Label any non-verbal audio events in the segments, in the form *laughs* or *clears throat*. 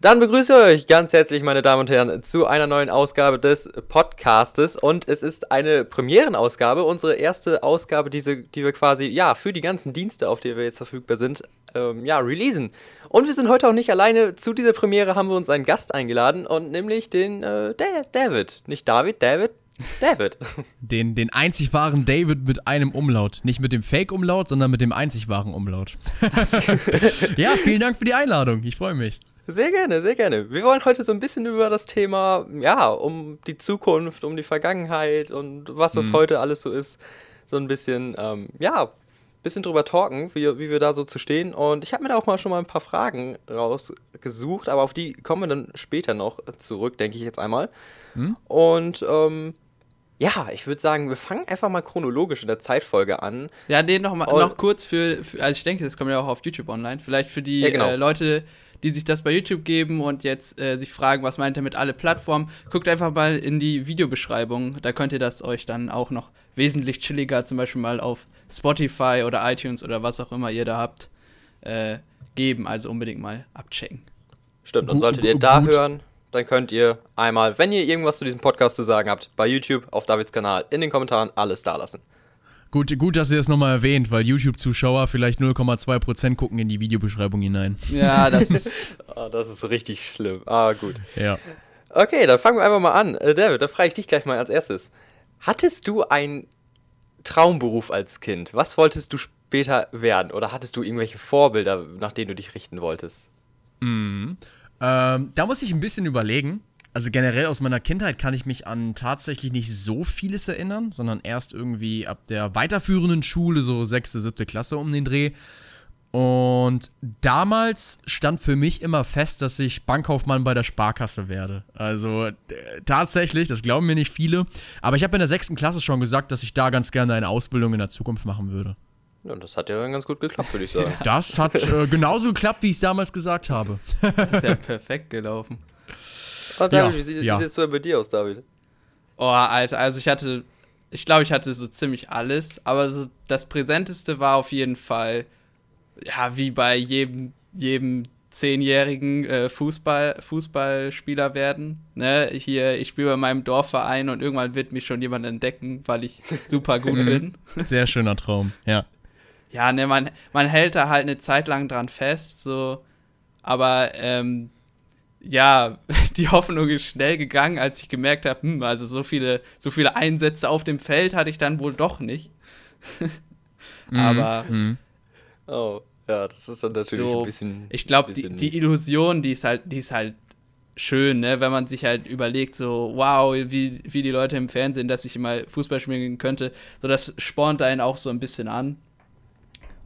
Dann begrüße ich euch ganz herzlich, meine Damen und Herren, zu einer neuen Ausgabe des Podcastes. Und es ist eine Premierenausgabe, unsere erste Ausgabe, diese, die wir quasi, ja, für die ganzen Dienste, auf die wir jetzt verfügbar sind, ähm, ja, releasen. Und wir sind heute auch nicht alleine. Zu dieser Premiere haben wir uns einen Gast eingeladen und nämlich den äh, David. Nicht David, David, David. *laughs* Den, den einzig wahren David mit einem Umlaut. Nicht mit dem Fake-Umlaut, sondern mit dem einzig wahren Umlaut. *laughs* ja, vielen Dank für die Einladung. Ich freue mich. Sehr gerne, sehr gerne. Wir wollen heute so ein bisschen über das Thema, ja, um die Zukunft, um die Vergangenheit und was das mhm. heute alles so ist, so ein bisschen, ähm, ja, ein bisschen drüber talken, wie, wie wir da so zu stehen. Und ich habe mir da auch mal schon mal ein paar Fragen rausgesucht, aber auf die kommen wir dann später noch zurück, denke ich jetzt einmal. Mhm. Und ähm, ja, ich würde sagen, wir fangen einfach mal chronologisch in der Zeitfolge an. Ja, nee, noch, mal, noch kurz für, für, also ich denke, das kommt ja auch auf YouTube online, vielleicht für die ja, genau. äh, Leute, die sich das bei YouTube geben und jetzt äh, sich fragen, was meint er mit alle Plattformen, guckt einfach mal in die Videobeschreibung. Da könnt ihr das euch dann auch noch wesentlich chilliger, zum Beispiel mal auf Spotify oder iTunes oder was auch immer ihr da habt, äh, geben. Also unbedingt mal abchecken. Stimmt, und solltet ihr da hören, dann könnt ihr einmal, wenn ihr irgendwas zu diesem Podcast zu sagen habt, bei YouTube, auf Davids Kanal, in den Kommentaren alles da lassen. Gut, gut, dass ihr das nochmal erwähnt, weil YouTube-Zuschauer vielleicht 0,2% gucken in die Videobeschreibung hinein. Ja, das ist, oh, *laughs* das ist richtig schlimm. Ah, gut. Ja. Okay, dann fangen wir einfach mal an. Äh, David, da frage ich dich gleich mal als erstes. Hattest du einen Traumberuf als Kind? Was wolltest du später werden? Oder hattest du irgendwelche Vorbilder, nach denen du dich richten wolltest? Mhm. Ähm, da muss ich ein bisschen überlegen also generell aus meiner Kindheit kann ich mich an tatsächlich nicht so vieles erinnern, sondern erst irgendwie ab der weiterführenden Schule, so sechste, siebte Klasse um den Dreh. Und damals stand für mich immer fest, dass ich Bankkaufmann bei der Sparkasse werde. Also äh, tatsächlich, das glauben mir nicht viele. Aber ich habe in der sechsten Klasse schon gesagt, dass ich da ganz gerne eine Ausbildung in der Zukunft machen würde. Ja, das hat ja dann ganz gut geklappt, würde ich sagen. Das hat äh, genauso geklappt, wie ich es damals gesagt habe. das ist ja perfekt gelaufen. Oh, David, ja, wie, sieht, ja. wie sieht es so bei dir aus, David? Oh, Alter, also ich hatte, ich glaube, ich hatte so ziemlich alles, aber so das Präsenteste war auf jeden Fall, ja, wie bei jedem, jedem zehnjährigen äh, Fußball, Fußballspieler werden. Ne? Hier, ich spiele bei meinem Dorfverein und irgendwann wird mich schon jemand entdecken, weil ich super gut mhm. bin. Sehr schöner Traum, ja. Ja, ne, man, man hält da halt eine Zeit lang dran fest, so, aber ähm, ja, *laughs* die Hoffnung ist schnell gegangen, als ich gemerkt habe, hm, also so viele, so viele Einsätze auf dem Feld hatte ich dann wohl doch nicht. *laughs* Mhm, Aber. Mm. Oh, ja, das ist dann natürlich so, ein bisschen. Ich glaube, die, die Illusion, die ist halt, die ist halt schön, ne? wenn man sich halt überlegt, so, wow, wie, wie die Leute im Fernsehen, dass ich immer Fußball spielen könnte. So, das spornt einen auch so ein bisschen an.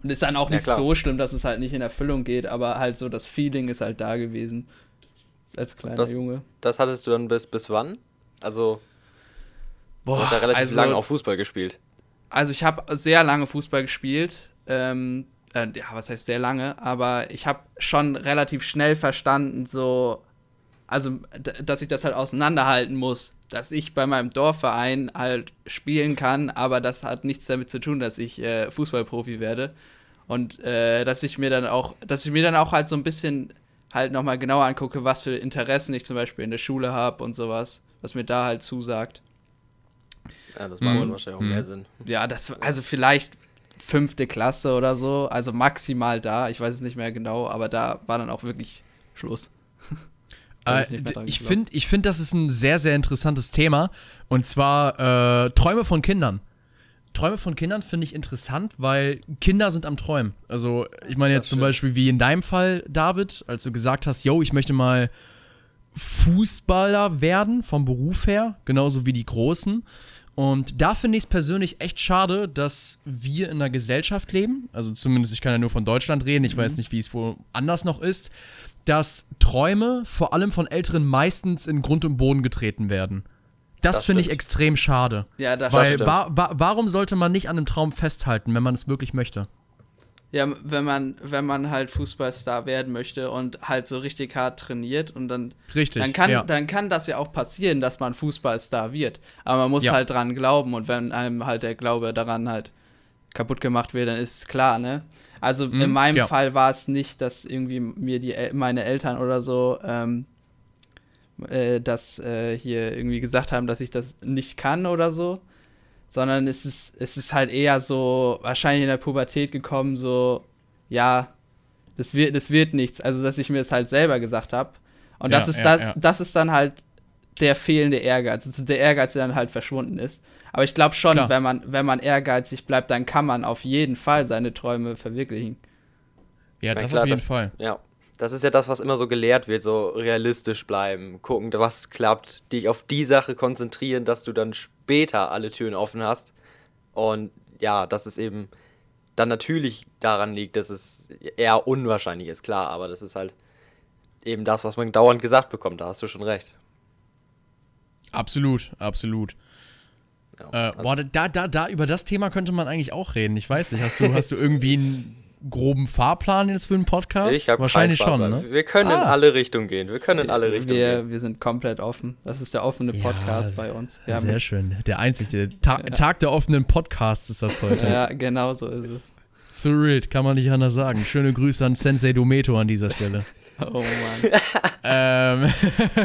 Und ist dann auch nicht ja, so schlimm, dass es halt nicht in Erfüllung geht, aber halt so das Feeling ist halt da gewesen als kleiner das, Junge. Das hattest du dann bis, bis wann? Also, Boah, du hast ja relativ also, lange auch Fußball gespielt. Also ich habe sehr lange Fußball gespielt. Ähm, äh, ja, was heißt sehr lange? Aber ich habe schon relativ schnell verstanden, so, also, dass ich das halt auseinanderhalten muss. Dass ich bei meinem Dorfverein halt spielen kann, aber das hat nichts damit zu tun, dass ich äh, Fußballprofi werde. Und äh, dass ich mir dann auch, dass ich mir dann auch halt so ein bisschen halt nochmal genauer angucke, was für Interessen ich zum Beispiel in der Schule habe und sowas, was mir da halt zusagt. Ja, das macht mhm. wahrscheinlich auch mehr mhm. Sinn. Ja, das, also vielleicht fünfte Klasse oder so, also maximal da, ich weiß es nicht mehr genau, aber da war dann auch wirklich Schluss. Äh, ich finde, ich find, das ist ein sehr, sehr interessantes Thema. Und zwar äh, Träume von Kindern. Träume von Kindern finde ich interessant, weil Kinder sind am Träumen. Also, ich meine jetzt zum Beispiel wie in deinem Fall, David, als du gesagt hast, yo, ich möchte mal Fußballer werden, vom Beruf her, genauso wie die Großen. Und da finde ich es persönlich echt schade, dass wir in einer Gesellschaft leben, also zumindest ich kann ja nur von Deutschland reden, ich mhm. weiß nicht, wie es woanders noch ist, dass Träume vor allem von Älteren meistens in Grund und Boden getreten werden. Das, das finde ich extrem schade. Ja, das Weil stimmt. wa wa warum sollte man nicht an einem Traum festhalten, wenn man es wirklich möchte? Ja, wenn man, wenn man halt Fußballstar werden möchte und halt so richtig hart trainiert und dann, richtig, dann, kann, ja. dann kann das ja auch passieren, dass man Fußballstar wird. Aber man muss ja. halt dran glauben und wenn einem halt der Glaube daran halt kaputt gemacht wird, dann ist es klar, ne? Also mhm, in meinem ja. Fall war es nicht, dass irgendwie mir die meine Eltern oder so ähm, äh, das äh, hier irgendwie gesagt haben, dass ich das nicht kann oder so, sondern es ist, es ist halt eher so wahrscheinlich in der Pubertät gekommen, so, ja, das wird, das wird nichts. Also, dass ich mir das halt selber gesagt habe. Und ja, das ist ja, das, ja. das ist dann halt der fehlende Ehrgeiz. Also der Ehrgeiz, der dann halt verschwunden ist. Aber ich glaube schon, wenn man, wenn man ehrgeizig bleibt, dann kann man auf jeden Fall seine Träume verwirklichen. Ja, das klar, auf jeden das, Fall. Ja, das ist ja das, was immer so gelehrt wird, so realistisch bleiben, gucken, was klappt, dich auf die Sache konzentrieren, dass du dann später alle Türen offen hast. Und ja, dass es eben dann natürlich daran liegt, dass es eher unwahrscheinlich ist, klar, aber das ist halt eben das, was man dauernd gesagt bekommt, da hast du schon recht. Absolut, absolut. Ja, äh, also boah, da, da, da, über das Thema könnte man eigentlich auch reden. Ich weiß nicht, hast du, hast du irgendwie einen *laughs* groben Fahrplan jetzt für einen Podcast? Ich habe Wahrscheinlich schon, ne? Wir können ah. in alle Richtungen gehen. Wir können in alle Richtungen wir, gehen. Wir sind komplett offen. Das ist der offene Podcast ja, bei uns. Wir sehr schön. Der einzige Ta ja. Tag der offenen Podcasts ist das heute. Ja, genau so ist es. Surreal, kann man nicht anders sagen. Schöne Grüße an Sensei Dometo an dieser Stelle. *laughs* Oh Mann. *laughs* ähm,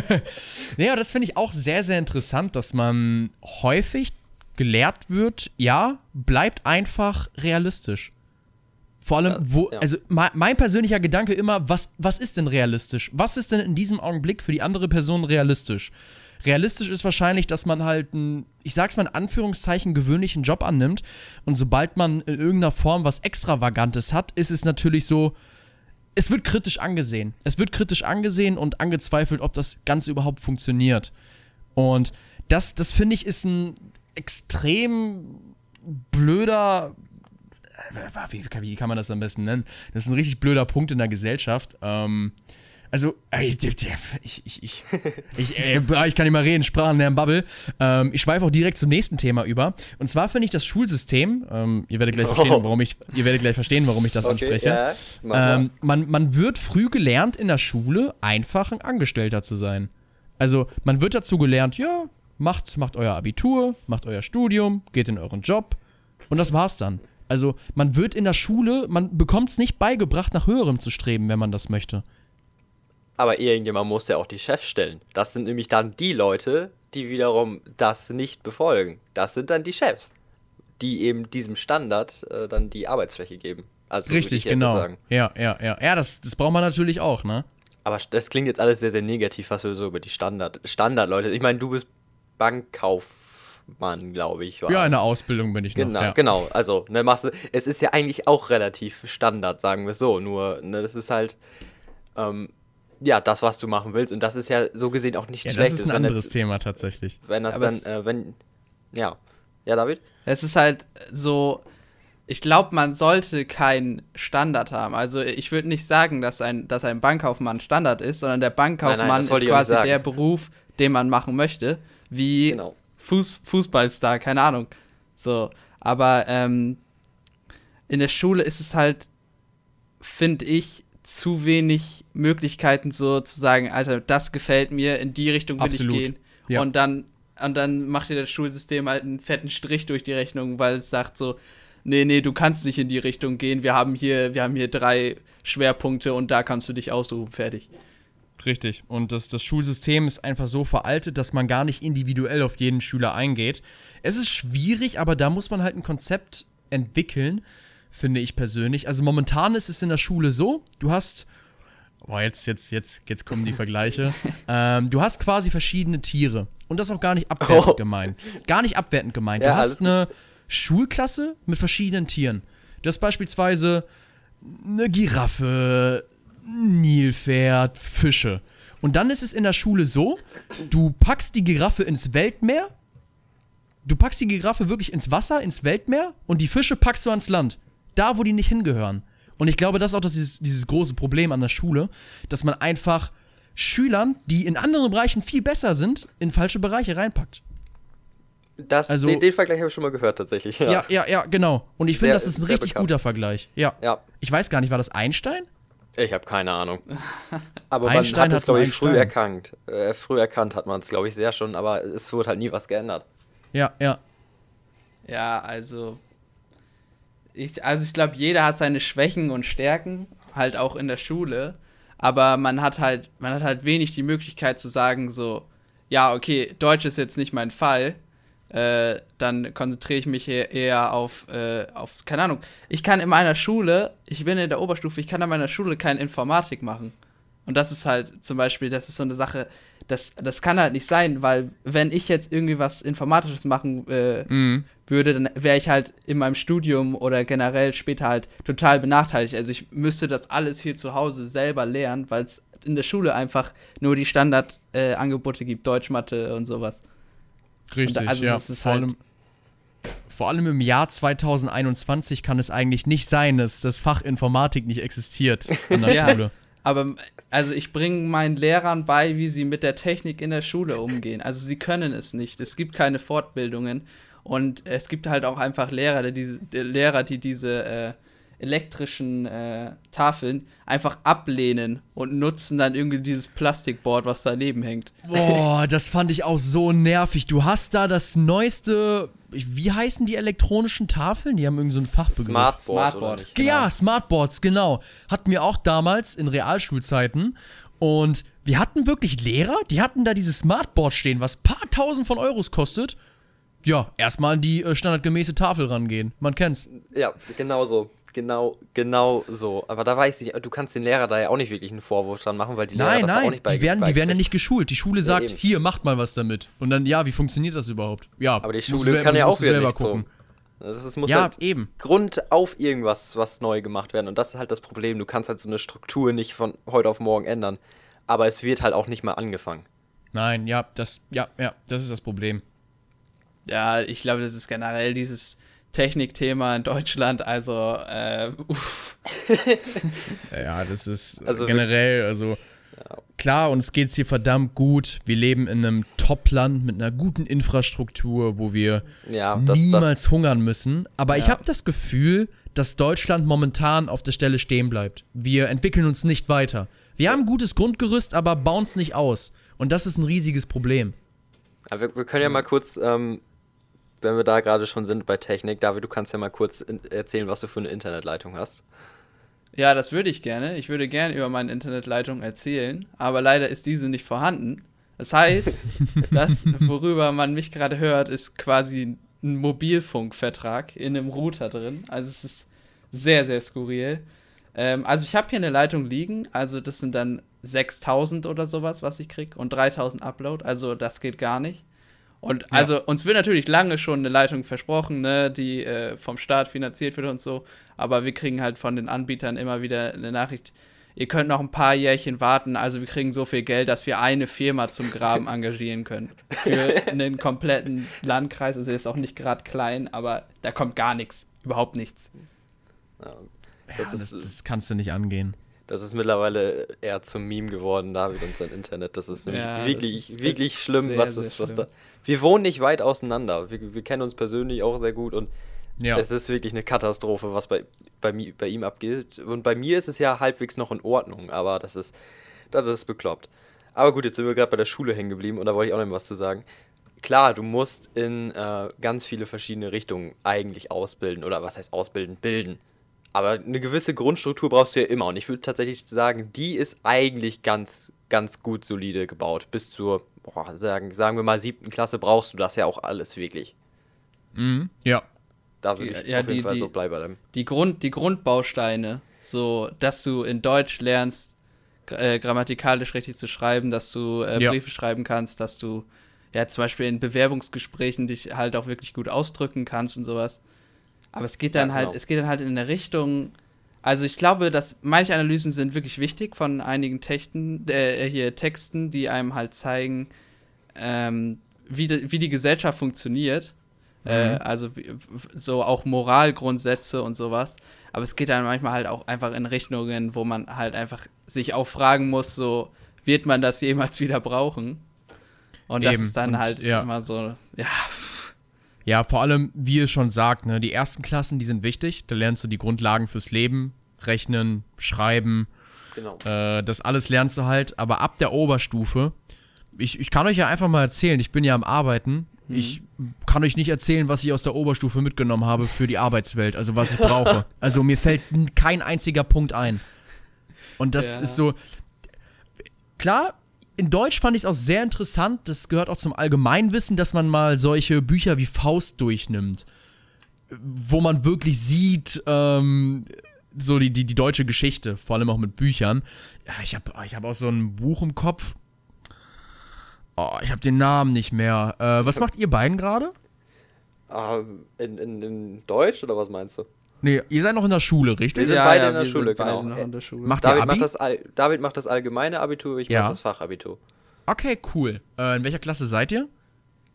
*laughs* naja, das finde ich auch sehr, sehr interessant, dass man häufig gelehrt wird, ja, bleibt einfach realistisch. Vor allem, wo, ja. also mein persönlicher Gedanke immer, was, was ist denn realistisch? Was ist denn in diesem Augenblick für die andere Person realistisch? Realistisch ist wahrscheinlich, dass man halt einen, ich sag's mal in Anführungszeichen, gewöhnlichen Job annimmt. Und sobald man in irgendeiner Form was Extravagantes hat, ist es natürlich so, es wird kritisch angesehen. Es wird kritisch angesehen und angezweifelt, ob das Ganze überhaupt funktioniert. Und das, das finde ich, ist ein extrem blöder wie, wie, kann man das am besten nennen? Das ist ein richtig blöder Punkt in der Gesellschaft. Ähm, also, ich, ich, ich, ich, ich, äh, ich kann nicht mal reden, Sprachen lernen, Bubble. Ähm, ich schweife auch direkt zum nächsten Thema über. Und zwar finde ich das Schulsystem, ähm, ihr werdet gleich verstehen, oh. warum ich, ihr werdet gleich verstehen, warum ich das okay, anspreche. Ja, ähm, man, man wird früh gelernt in der Schule, einfach ein Angestellter zu sein. Also, man wird dazu gelernt, ja, macht, macht euer Abitur, macht euer Studium, geht in euren Job und das war's dann. Also man wird in der Schule, man bekommt es nicht beigebracht, nach höherem zu streben, wenn man das möchte. Aber irgendjemand muss ja auch die Chefs stellen. Das sind nämlich dann die Leute, die wiederum das nicht befolgen. Das sind dann die Chefs, die eben diesem Standard äh, dann die Arbeitsfläche geben. Also Richtig, genau. Ja, ja, ja. Ja, das, das braucht man natürlich auch, ne? Aber das klingt jetzt alles sehr, sehr negativ, was du so über die Standard, Standard-Leute. Ich meine, du bist Bankkauf Mann, glaube ich. War's. Ja, in der Ausbildung bin ich genau, noch. Ja. Genau, also ne, machst du, es ist ja eigentlich auch relativ Standard, sagen wir es so. Nur, ne, das ist halt, ähm, ja, das, was du machen willst. Und das ist ja so gesehen auch nicht ja, schlecht. Das ist ein anderes jetzt, Thema tatsächlich. Wenn das Aber dann, äh, wenn, ja. Ja, David? Es ist halt so, ich glaube, man sollte keinen Standard haben. Also ich würde nicht sagen, dass ein, dass ein Bankkaufmann Standard ist, sondern der Bankkaufmann nein, nein, ist quasi der Beruf, den man machen möchte. Wie genau. Fuß, Fußballstar, keine Ahnung. So, aber ähm, in der Schule ist es halt, finde ich, zu wenig Möglichkeiten, so zu sagen, Alter, das gefällt mir, in die Richtung will Absolut. ich gehen. Ja. Und dann, und dann macht dir das Schulsystem halt einen fetten Strich durch die Rechnung, weil es sagt so, nee, nee, du kannst nicht in die Richtung gehen. Wir haben hier, wir haben hier drei Schwerpunkte und da kannst du dich aussuchen, fertig. Richtig. Und das, das Schulsystem ist einfach so veraltet, dass man gar nicht individuell auf jeden Schüler eingeht. Es ist schwierig, aber da muss man halt ein Konzept entwickeln, finde ich persönlich. Also momentan ist es in der Schule so, du hast. Boah, jetzt, jetzt, jetzt, jetzt kommen die Vergleiche. *laughs* ähm, du hast quasi verschiedene Tiere. Und das ist auch gar nicht abwertend oh. gemeint. Gar nicht abwertend gemeint. Ja, du hast eine Schulklasse mit verschiedenen Tieren. Du hast beispielsweise eine Giraffe, Nilpferd, Fische. Und dann ist es in der Schule so, du packst die Giraffe ins Weltmeer, du packst die Giraffe wirklich ins Wasser, ins Weltmeer und die Fische packst du ans Land. Da, wo die nicht hingehören. Und ich glaube, das ist auch das, dieses, dieses große Problem an der Schule, dass man einfach Schülern, die in anderen Bereichen viel besser sind, in falsche Bereiche reinpackt. Das, also, den, den Vergleich habe ich schon mal gehört, tatsächlich. Ja, ja, ja, ja genau. Und ich finde, das ist ein richtig bekannt. guter Vergleich. Ja. ja. Ich weiß gar nicht, war das Einstein? Ich habe keine Ahnung. *laughs* Aber man hat es, glaube ich, früh erkannt. Äh, früh erkannt hat man es, glaube ich, sehr schon, aber es wurde halt nie was geändert. Ja, ja. Ja, also ich, also ich glaube, jeder hat seine Schwächen und Stärken, halt auch in der Schule. Aber man hat halt, man hat halt wenig die Möglichkeit zu sagen, so, ja, okay, Deutsch ist jetzt nicht mein Fall. Äh, dann konzentriere ich mich eher auf, äh, auf, keine Ahnung. Ich kann in meiner Schule, ich bin in der Oberstufe, ich kann in meiner Schule keine Informatik machen. Und das ist halt zum Beispiel, das ist so eine Sache, das, das kann halt nicht sein, weil wenn ich jetzt irgendwie was Informatisches machen äh, mhm. würde, dann wäre ich halt in meinem Studium oder generell später halt total benachteiligt. Also ich müsste das alles hier zu Hause selber lernen, weil es in der Schule einfach nur die Standardangebote äh, gibt, Deutsch, Mathe und sowas. Richtig, also ja. vor, halt allem, vor allem im Jahr 2021 kann es eigentlich nicht sein, dass das Fach Informatik nicht existiert an der *laughs* ja, Schule. Aber also ich bringe meinen Lehrern bei, wie sie mit der Technik in der Schule umgehen. Also sie können es nicht. Es gibt keine Fortbildungen und es gibt halt auch einfach Lehrer, die diese, Lehrer, die diese äh, elektrischen äh, Tafeln einfach ablehnen und nutzen dann irgendwie dieses Plastikboard, was daneben hängt. Boah, das fand ich auch so nervig. Du hast da das neueste, wie heißen die elektronischen Tafeln? Die haben irgendwie so ein Fachbegriff. Smartboard. Smartboard. Genau. Ja, Smartboards, genau. Hatten wir auch damals in Realschulzeiten. Und wir hatten wirklich Lehrer, die hatten da dieses Smartboard stehen, was paar tausend von Euros kostet. Ja, erstmal an die äh, standardgemäße Tafel rangehen. Man kennt's. Ja, genau so. Genau, genau so. Aber da weiß ich, du kannst den Lehrer da ja auch nicht wirklich einen Vorwurf dran machen, weil die Lehrer nein, das nein, auch nicht bei die werden, die werden ja nicht geschult. Die Schule sagt, ja, hier, macht mal was damit. Und dann, ja, wie funktioniert das überhaupt? Ja, aber die Schule kann ja auch wieder nicht gucken. So. Das ist, muss ja, halt eben. Grund auf irgendwas, was neu gemacht werden. Und das ist halt das Problem. Du kannst halt so eine Struktur nicht von heute auf morgen ändern. Aber es wird halt auch nicht mal angefangen. Nein, ja, das, ja, ja, das ist das Problem. Ja, ich glaube, das ist generell dieses Technikthema in Deutschland, also äh, uff. *laughs* ja, das ist also generell, also klar, uns geht es hier verdammt gut. Wir leben in einem Top-Land mit einer guten Infrastruktur, wo wir ja, das, niemals das, hungern müssen. Aber ja. ich habe das Gefühl, dass Deutschland momentan auf der Stelle stehen bleibt. Wir entwickeln uns nicht weiter. Wir haben ein gutes Grundgerüst, aber bauen es nicht aus. Und das ist ein riesiges Problem. wir, wir können ja mal kurz ähm, wenn wir da gerade schon sind bei Technik, David, du kannst ja mal kurz erzählen, was du für eine Internetleitung hast. Ja, das würde ich gerne. Ich würde gerne über meine Internetleitung erzählen, aber leider ist diese nicht vorhanden. Das heißt, *laughs* das, worüber man mich gerade hört, ist quasi ein Mobilfunkvertrag in einem Router drin. Also es ist sehr, sehr skurril. Ähm, also ich habe hier eine Leitung liegen, also das sind dann 6000 oder sowas, was ich kriege und 3000 Upload, also das geht gar nicht. Und ja. also uns wird natürlich lange schon eine Leitung versprochen, ne, die äh, vom Staat finanziert wird und so, aber wir kriegen halt von den Anbietern immer wieder eine Nachricht, ihr könnt noch ein paar Jährchen warten, also wir kriegen so viel Geld, dass wir eine Firma zum Graben *laughs* engagieren können. Für einen kompletten Landkreis, also ist auch nicht gerade klein, aber da kommt gar nichts, überhaupt nichts. Ja, das, ja, ist, das, das kannst du nicht angehen. Das ist mittlerweile eher zum Meme geworden, David und sein Internet. Das ist nämlich ja, wirklich, ist, wirklich schlimm, sehr, was das, was da. Wir wohnen nicht weit auseinander. Wir, wir kennen uns persönlich auch sehr gut und ja. es ist wirklich eine Katastrophe, was bei, bei, bei ihm abgeht. Und bei mir ist es ja halbwegs noch in Ordnung, aber das ist, das ist bekloppt. Aber gut, jetzt sind wir gerade bei der Schule hängen geblieben und da wollte ich auch noch was zu sagen. Klar, du musst in äh, ganz viele verschiedene Richtungen eigentlich ausbilden oder was heißt ausbilden, bilden. Aber eine gewisse Grundstruktur brauchst du ja immer. Und ich würde tatsächlich sagen, die ist eigentlich ganz, ganz gut solide gebaut. Bis zur, boah, sagen, sagen wir mal, siebten Klasse brauchst du das ja auch alles wirklich. Mhm, ja. Da würde ich ja, auf jeden die, Fall so bleiben. Die, Grund, die Grundbausteine, so dass du in Deutsch lernst, äh, grammatikalisch richtig zu schreiben, dass du äh, Briefe ja. schreiben kannst, dass du ja zum Beispiel in Bewerbungsgesprächen dich halt auch wirklich gut ausdrücken kannst und sowas. Aber es geht dann ja, halt, genau. es geht dann halt in eine Richtung. Also ich glaube, dass manche Analysen sind wirklich wichtig von einigen Techten, äh, hier Texten, die einem halt zeigen, ähm, wie, de, wie die Gesellschaft funktioniert. Äh, mhm. Äh, also wie, so auch Moralgrundsätze und sowas. Aber es geht dann manchmal halt auch einfach in Richtungen, wo man halt einfach sich auch fragen muss, so wird man das jemals wieder brauchen? Und Eben. das ist dann und, halt ja. immer so, ja, ja, vor allem, wie ihr schon sagt, ne, die ersten Klassen, die sind wichtig. Da lernst du die Grundlagen fürs Leben, Rechnen, Schreiben. Genau. Äh, das alles lernst du halt. Aber ab der Oberstufe, ich, ich kann euch ja einfach mal erzählen, ich bin ja am Arbeiten Ich kann euch nicht erzählen, was ich aus der Oberstufe mitgenommen habe für die Arbeitswelt, also was ich brauche. *laughs* Also mir fällt kein einziger Punkt ein. Und das Ja. ist so. Klar, in Deutsch fand ich es auch sehr interessant. Das gehört auch zum Allgemeinwissen, dass man mal solche Bücher wie Faust durchnimmt. Wo man wirklich sieht, ähm, so die, die, die deutsche Geschichte, vor allem auch mit Büchern. Ja, ich habe ich hab auch so ein Buch im Kopf. Oh, ich habe den Namen nicht mehr. Äh, was macht ihr beiden gerade? Ah, in, in, in Deutsch oder was meinst du? Nee, ihr seid noch in der Schule, richtig? Wir sind beide in der Schule, genau. noch in der Schule. Macht ihr David Abi? macht, das All, David macht das allgemeine Abitur, ich Ja. mache das Fachabitur. Okay, cool. Äh, in welcher Klasse seid ihr?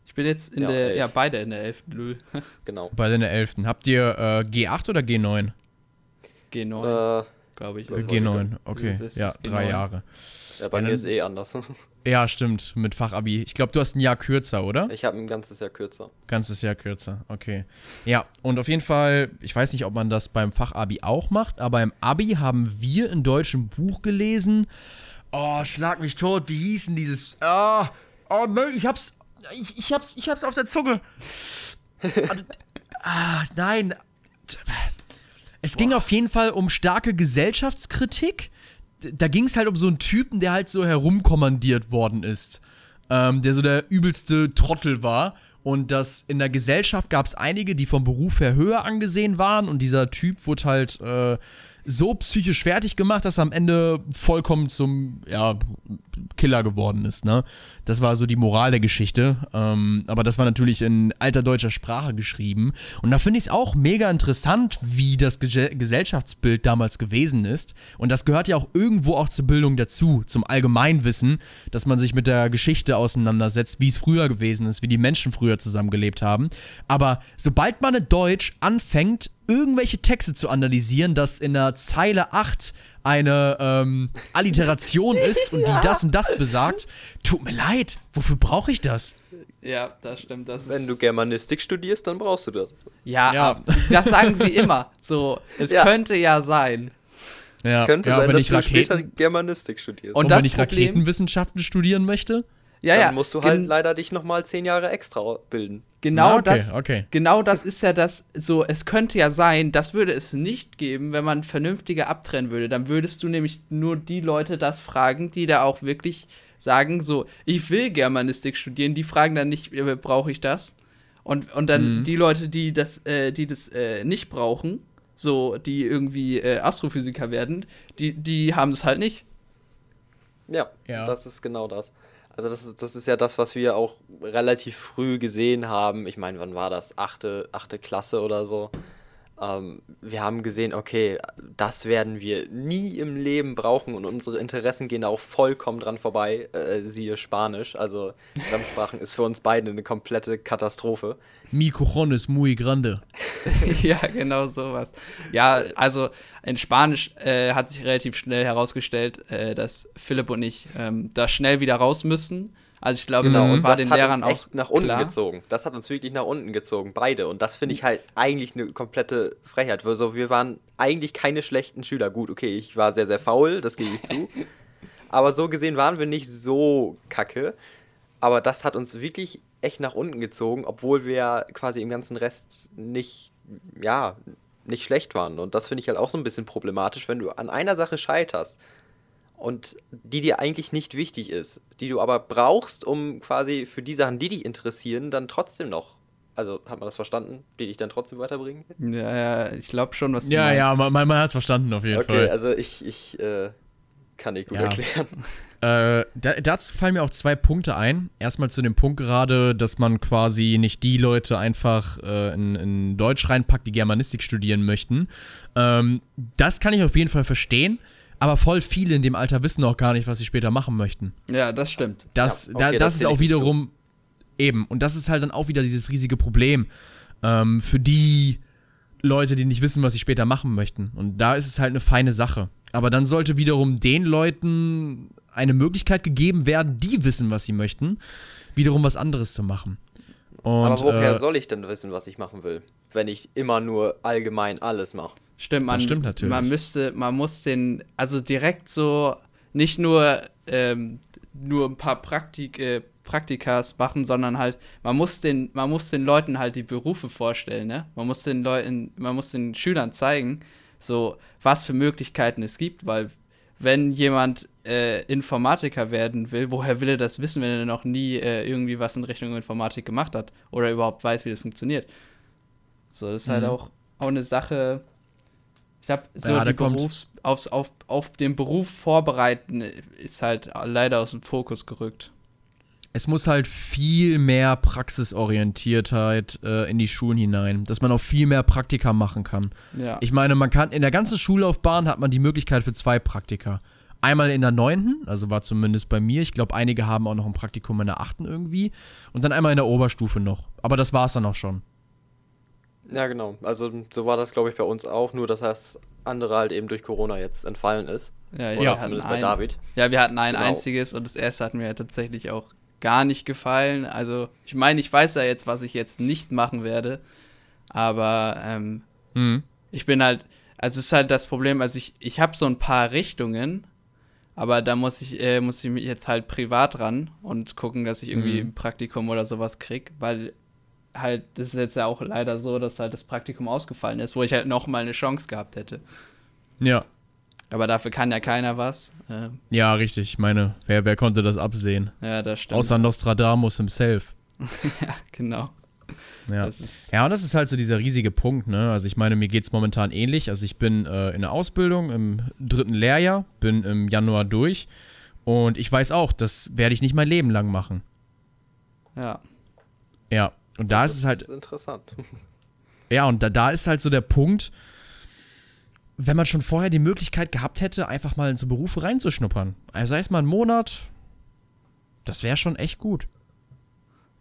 ich bin jetzt in Ja, der, elf. ja, beide in der 11. Lül. *laughs* Genau. Bei in der 11. Habt ihr äh, G8 oder G9? G9, Äh, glaube ich. Äh, ist es. G9, okay. Das ist Ja, das drei G9. Jahre. Ja, bei Ja, mir dann- ist eh anders. *laughs* Ja, stimmt, mit Fachabi. Ich glaube, du hast ein Jahr kürzer, oder? Ich habe ein ganzes Jahr kürzer. Ganzes Jahr kürzer, okay. Ja, und auf jeden Fall, ich weiß nicht, ob man das beim Fachabi auch macht, aber im Abi haben wir in Deutsch ein Buch gelesen. Oh, schlag mich tot, wie hieß denn dieses? Ah, oh, nein, ich hab's, ich, ich hab's, ich hab's auf der Zunge. *laughs* ah, nein. Es ging auf jeden Fall um starke Gesellschaftskritik. Da ging es halt um so einen Typen, der halt so herumkommandiert worden ist. Ähm, der so der übelste Trottel war. Und dass in der Gesellschaft gab es einige, die vom Beruf her höher angesehen waren. Und dieser Typ wurde halt äh, so psychisch fertig gemacht, dass er am Ende vollkommen zum ja, Killer geworden ist. Ne? Das war so die Moral der Geschichte. Ähm, aber das war natürlich in alter deutscher Sprache geschrieben. Und da finde ich es auch mega interessant, wie das Ge Gesellschaftsbild damals gewesen ist. Und das gehört ja auch irgendwo auch zur Bildung dazu, zum Allgemeinwissen, dass man sich mit der Geschichte auseinandersetzt, wie es früher gewesen ist, wie die Menschen früher zusammengelebt haben. Aber sobald man in Deutsch anfängt, irgendwelche Texte zu analysieren, dass in der Zeile 8 eine ähm, Alliteration *laughs* ist und die das und das besagt, tut mir leid, wofür brauche ich das? Ja, das stimmt. Das Wenn du Germanistik studierst, dann brauchst du das. ja, Ja. das sagen sie immer. So, es Ja. könnte ja sein. Ja, Es könnte ja, sein, wenn dass ich du später Raketen, Germanistik studierst. Und und das wenn ich Problem- Raketenwissenschaften studieren möchte? Ja, dann ja. musst du halt gen- leider dich nochmal zehn Jahre extra bilden. Genau Ah, okay, das. okay. Genau das ist ja das, so, es könnte ja sein, das würde es nicht geben, wenn man vernünftiger abtrennen würde. Dann würdest du nämlich nur die Leute das fragen, die da auch wirklich sagen, so, ich will Germanistik studieren, die fragen dann nicht, brauche ich das? Und, und dann Mhm. die Leute, die das, äh, die das äh, nicht brauchen, so, die irgendwie äh, Astrophysiker werden, die, die haben es halt nicht. Ja, Ja. das ist genau das. Also das ist, das ist ja das, was wir auch relativ früh gesehen haben. Ich meine, wann war das? Achte, achte Klasse oder so. Ähm, wir haben gesehen, okay, das werden wir nie im Leben brauchen und unsere Interessen gehen da auch vollkommen dran vorbei. Äh, siehe Spanisch. Also Fremdsprachen ist für uns beide eine komplette Katastrophe. Mi cojones muy grande. *laughs* ja, genau sowas. Ja, also in Spanisch äh, hat sich relativ schnell herausgestellt, äh, dass Philipp und ich ähm, da schnell wieder raus müssen. Also ich glaube, Genau, das war das den hat Lehrern uns auch echt nach unten klar. gezogen. Das hat uns wirklich nach unten gezogen, beide. Und das finde ich halt eigentlich eine komplette Frechheit. Also wir waren eigentlich keine schlechten Schüler. Gut, okay, ich war sehr, sehr faul, das gebe ich zu. *laughs* Aber so gesehen waren wir nicht so kacke. Aber das hat uns wirklich echt nach unten gezogen, obwohl wir quasi im ganzen Rest nicht, ja, nicht schlecht waren. Und das finde ich halt auch so ein bisschen problematisch, wenn du an einer Sache scheiterst und die dir eigentlich nicht wichtig ist, die du aber brauchst, um quasi für die Sachen, die dich interessieren, dann trotzdem noch, also hat man das verstanden, die dich dann trotzdem weiterbringen? Ja, ja, ich glaube schon, was du Ja, meinst. ja, man, man, man hat es verstanden auf jeden Okay, Fall. also ich, ich äh, kann nicht gut Ja. erklären. *laughs* Äh, da, dazu fallen mir auch zwei Punkte ein. Erstmal zu dem Punkt gerade, dass man quasi nicht die Leute einfach äh, in, in Deutsch reinpackt, die Germanistik studieren möchten. Ähm, das kann ich auf jeden Fall verstehen, aber voll viele in dem Alter wissen auch gar nicht, was sie später machen möchten. Ja, das stimmt. Das, Ja, da, okay, das, das ist auch wiederum eben. Und das ist halt dann auch wieder dieses riesige Problem ähm, für die Leute, die nicht wissen, was sie später machen möchten. Und da ist es halt eine feine Sache. Aber dann sollte wiederum den Leuten eine Möglichkeit gegeben werden, die wissen, was sie möchten, wiederum was anderes zu machen. Und, aber woher äh, soll ich denn wissen, was ich machen will, wenn ich immer nur allgemein alles mache? Stimmt, man, stimmt natürlich. man müsste, man muss den, also direkt so, nicht nur, ähm, nur ein paar Praktik, äh, Praktikas machen, sondern halt, man muss den, man muss den Leuten halt die Berufe vorstellen, ne? Man muss den Leuten, man muss den Schülern zeigen, so was für Möglichkeiten es gibt, weil wenn jemand äh, Informatiker werden will, woher will er das wissen, wenn er noch nie äh, irgendwie was in Richtung Informatik gemacht hat oder überhaupt weiß, wie das funktioniert? So, das ist halt mhm. halt auch, auch eine Sache. Ich glaube, so ja, die Berufs aufs, auf, auf den Beruf vorbereiten ist halt leider aus dem Fokus gerückt es muss halt viel mehr Praxisorientiertheit äh, in die Schulen hinein, dass man auch viel mehr Praktika machen kann. Ja. Ich meine, man kann in der ganzen Schullaufbahn hat man die Möglichkeit für zwei Praktika. Einmal in der neunten, also war zumindest bei mir. Ich glaube, einige haben auch noch ein Praktikum in der achten irgendwie. Und dann einmal in der Oberstufe noch. Aber das war es dann auch schon. Ja, genau. Also so war das, glaube ich, bei uns auch. Nur, dass das andere halt eben durch Corona jetzt entfallen ist. Ja, ja. zumindest bei ein, David. Ja, wir hatten ein genau. einziges und das erste hatten wir ja tatsächlich auch gar nicht gefallen. Also, ich meine, ich weiß ja jetzt, was ich jetzt nicht machen werde. Aber ähm, mhm. ich bin halt, also es ist halt das Problem, also ich, ich habe so ein paar Richtungen, aber da muss ich, äh, muss ich mich jetzt halt privat ran und gucken, dass ich irgendwie mhm. ein Praktikum oder sowas krieg, weil halt, das ist jetzt ja auch leider so, dass halt das Praktikum ausgefallen ist, wo ich halt noch mal eine Chance gehabt hätte. Ja. Aber dafür kann ja keiner was. Ähm. Ja, richtig. Ich meine, wer, wer konnte das absehen? Ja, das stimmt. Außer Nostradamus himself. *laughs* ja, genau. Ja. ja, und das ist halt so dieser riesige Punkt, ne? Also ich meine, mir geht es momentan ähnlich. Also ich bin äh, in der Ausbildung im dritten Lehrjahr, bin im Januar durch und ich weiß auch, das werde ich nicht mein Leben lang machen. Ja. Ja, und da das ist es halt. Interessant. Ja, und da, da ist halt so der Punkt, wenn man schon vorher die Möglichkeit gehabt hätte, einfach mal in so Berufe reinzuschnuppern. Also sei es mal einen Monat, das wäre schon echt gut.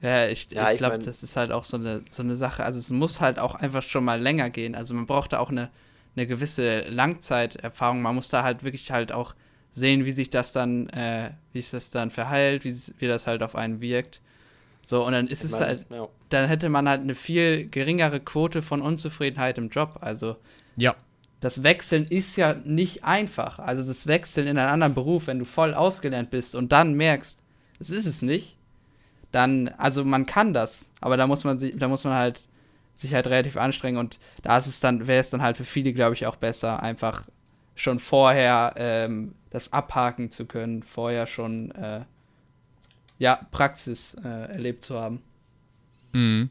Ja, ich, ja, ich glaube, das ist halt auch so eine, so eine Sache. Also es muss halt auch einfach schon mal länger gehen. Also man braucht da auch eine, eine gewisse Langzeiterfahrung. Man muss da halt wirklich halt auch sehen, wie sich das dann, äh, wie sich das dann verheilt, wie, wie das halt auf einen wirkt. So, und dann ist ich es meine, halt, ja. Dann hätte man halt eine viel geringere Quote von Unzufriedenheit im Job. Also ja das Wechseln ist ja nicht einfach. Also das Wechseln in einen anderen Beruf, wenn du voll ausgelernt bist und dann merkst, es ist es nicht, dann, also man kann das, aber da muss man sich, da muss man halt sich halt relativ anstrengen und da ist es dann, wäre es dann halt für viele, glaube ich, auch besser, einfach schon vorher ähm, das abhaken zu können, vorher schon äh, ja, Praxis äh, erlebt zu haben. Mhm.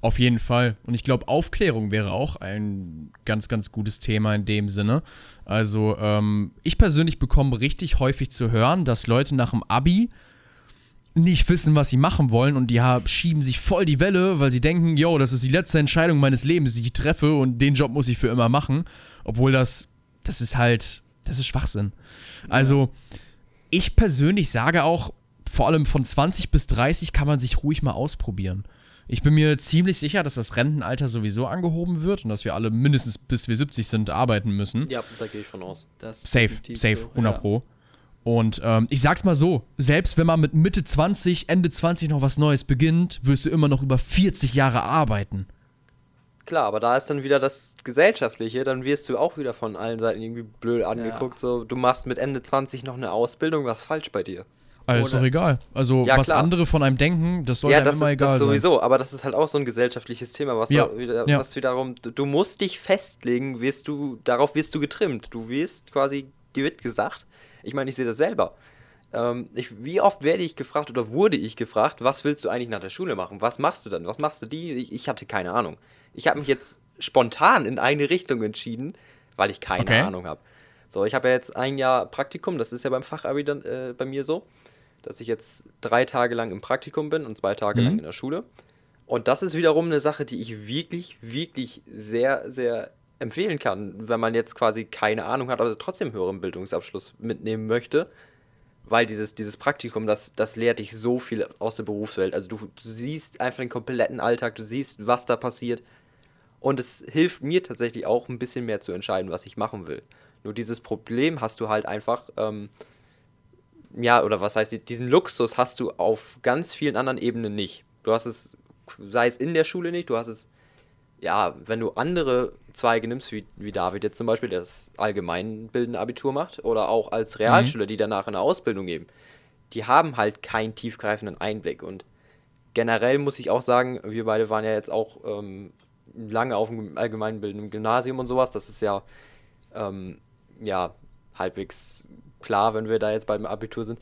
Auf jeden Fall. Und ich glaube, Aufklärung wäre auch ein ganz, ganz gutes Thema in dem Sinne. Also, ähm, ich persönlich bekomme richtig häufig zu hören, dass Leute nach dem Abi nicht wissen, was sie machen wollen und die schieben sich voll die Welle, weil sie denken, yo, das ist die letzte Entscheidung meines Lebens, die ich treffe und den Job muss ich für immer machen. Obwohl das, das ist halt, das ist Schwachsinn. Also, ich persönlich sage auch, vor allem von 20 bis 30 kann man sich ruhig mal ausprobieren. Ich bin mir ziemlich sicher, dass das Rentenalter sowieso angehoben wird und dass wir alle mindestens bis wir 70 sind arbeiten müssen. Ja, da gehe ich von aus. Das safe, safe, so, 100 ja. Pro. Und ähm, ich sag's mal so, selbst wenn man mit Mitte 20, Ende 20 noch was Neues beginnt, wirst du immer noch über 40 Jahre arbeiten. Klar, aber da ist dann wieder das Gesellschaftliche, dann wirst du auch wieder von allen Seiten irgendwie blöd angeguckt, ja. so du machst mit Ende 20 noch eine Ausbildung, was ist falsch bei dir? Also ist doch egal. Also, ja, was klar. andere von einem denken, das soll ja, das immer ist, egal das sowieso, aber das ist halt auch so ein gesellschaftliches Thema, was, ja. da wieder, ja. was wiederum, du musst dich festlegen, wirst du, darauf wirst du getrimmt. Du wirst quasi, dir wird gesagt, ich meine, ich sehe das selber. Ähm, ich, wie oft werde ich gefragt oder wurde ich gefragt, was willst du eigentlich nach der Schule machen? Was machst du dann? Was machst du die? Ich, ich hatte keine Ahnung. Ich habe mich jetzt spontan in eine Richtung entschieden, weil ich keine okay. Ahnung habe. So, ich habe ja jetzt ein Jahr Praktikum, das ist ja beim Fachabi dann äh, bei mir so dass ich jetzt drei Tage lang im Praktikum bin und zwei Tage mhm. lang in der Schule. Und das ist wiederum eine Sache, die ich wirklich, wirklich sehr, sehr empfehlen kann, wenn man jetzt quasi keine Ahnung hat, aber trotzdem höheren Bildungsabschluss mitnehmen möchte. Weil dieses, dieses Praktikum, das, das lehrt dich so viel aus der Berufswelt. Also du, du siehst einfach den kompletten Alltag, du siehst, was da passiert. Und es hilft mir tatsächlich auch ein bisschen mehr zu entscheiden, was ich machen will. Nur dieses Problem hast du halt einfach, ähm, ja, oder was heißt, diesen Luxus hast du auf ganz vielen anderen Ebenen nicht. Du hast es, sei es in der Schule nicht, du hast es, ja, wenn du andere Zweige nimmst, wie, wie David jetzt zum Beispiel, der das allgemeinbildende Abitur macht, oder auch als Realschüler, mhm. die danach eine Ausbildung geben, die haben halt keinen tiefgreifenden Einblick. Und generell muss ich auch sagen, wir beide waren ja jetzt auch ähm, lange auf dem allgemeinbildenden Gymnasium und sowas. Das ist ja, ähm, ja halbwegs klar, wenn wir da jetzt beim Abitur sind.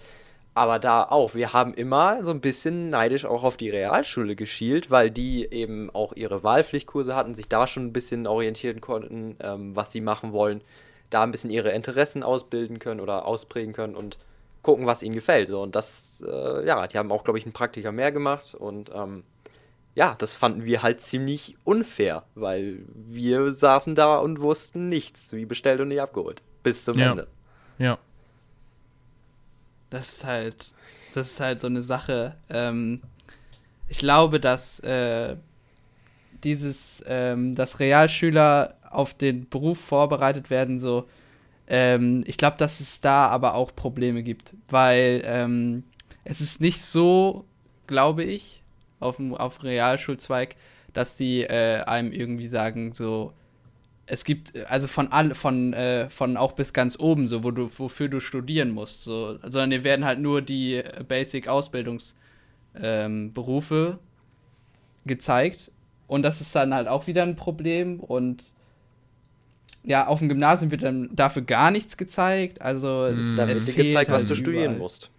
Aber da auch, wir haben immer so ein bisschen neidisch auch auf die Realschule geschielt, weil die eben auch ihre Wahlpflichtkurse hatten, sich da schon ein bisschen orientieren konnten, ähm, was sie machen wollen, da ein bisschen ihre Interessen ausbilden können oder ausprägen können und gucken, was ihnen gefällt. So, und das, äh, ja, die haben auch, glaube ich, einen Praktiker mehr gemacht und ähm, ja, das fanden wir halt ziemlich unfair, weil wir saßen da und wussten nichts, wie bestellt und nicht abgeholt. Bis zum Ja. Ende. Ja. Das ist halt, das ist halt so eine Sache. Ähm, ich glaube, dass äh, dieses, ähm, dass Realschüler auf den Beruf vorbereitet werden, so, ähm, ich glaube, dass es da aber auch Probleme gibt, weil ähm, es ist nicht so, glaube ich, auf dem auf Realschulzweig, dass die äh, einem irgendwie sagen, so, es gibt äh, also von all von äh, von auch bis ganz oben so wo du wofür du studieren musst so sondern dir werden halt nur die äh, Basic Ausbildungsberufe ähm, gezeigt und das ist dann halt auch wieder ein Problem und ja auf dem Gymnasium wird dann dafür gar nichts gezeigt also es, Da wird dir gezeigt, was halt du studieren überall. musst.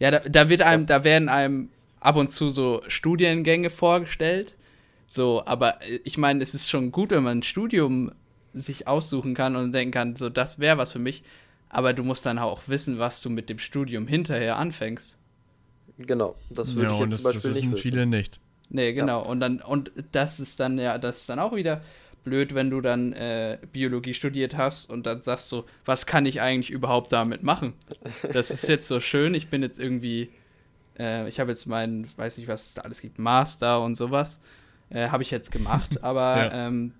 Ja, da, da wird einem, Das- da werden einem ab und zu so Studiengänge vorgestellt. So, aber äh, ich meine, es ist schon gut, wenn man ein Studium sich aussuchen kann und denken kann, so, das wäre was für mich. Aber du musst dann auch wissen, was du mit dem Studium hinterher anfängst. Genau, das würde ja, ich jetzt das, zum das Beispiel wissen nicht wissen. viele nicht. Nee, genau. Und dann, und das ist dann ja, das ist dann auch wieder blöd, wenn du dann äh, Biologie studiert hast und dann sagst du, was kann ich eigentlich überhaupt damit machen? Das ist jetzt so schön, ich bin jetzt irgendwie, äh, ich habe jetzt meinen, weiß nicht, was es da alles gibt, Master und sowas, äh, habe ich jetzt gemacht, *laughs* aber Ja. ähm,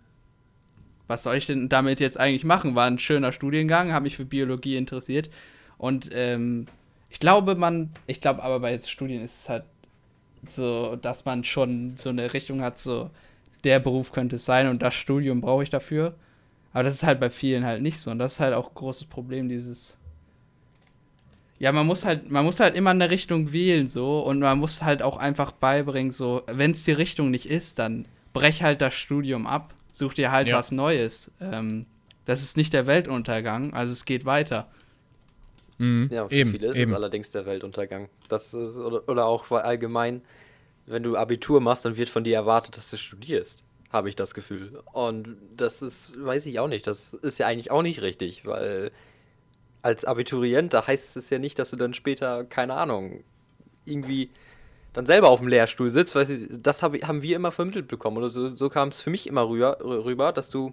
was soll ich denn damit jetzt eigentlich machen? War ein schöner Studiengang, habe mich für Biologie interessiert und ähm, ich glaube, man, ich glaube aber bei Studien ist es halt so, dass man schon so eine Richtung hat, so der Beruf könnte es sein und das Studium brauche ich dafür. Aber das ist halt bei vielen halt nicht so und das ist halt auch ein großes Problem, dieses ja, man muss halt, man muss halt immer eine Richtung wählen so und man muss halt auch einfach beibringen, so, wenn es die Richtung nicht ist, dann brech halt das Studium ab, such dir halt Ja. was Neues. Ähm, das ist nicht der Weltuntergang, also es geht weiter. Mhm. Ja, für eben, viele ist eben. es allerdings der Weltuntergang. Das ist, oder, oder auch allgemein, wenn du Abitur machst, dann wird von dir erwartet, dass du studierst, habe ich das Gefühl. Und das ist, weiß ich auch nicht, das ist ja eigentlich auch nicht richtig, weil als Abiturient, da heißt es ja nicht, dass du dann später, keine Ahnung, irgendwie dann selber auf dem Lehrstuhl sitzt, weil das hab, haben wir immer vermittelt bekommen. Oder so, so kam es für mich immer rüber, rüber, dass du,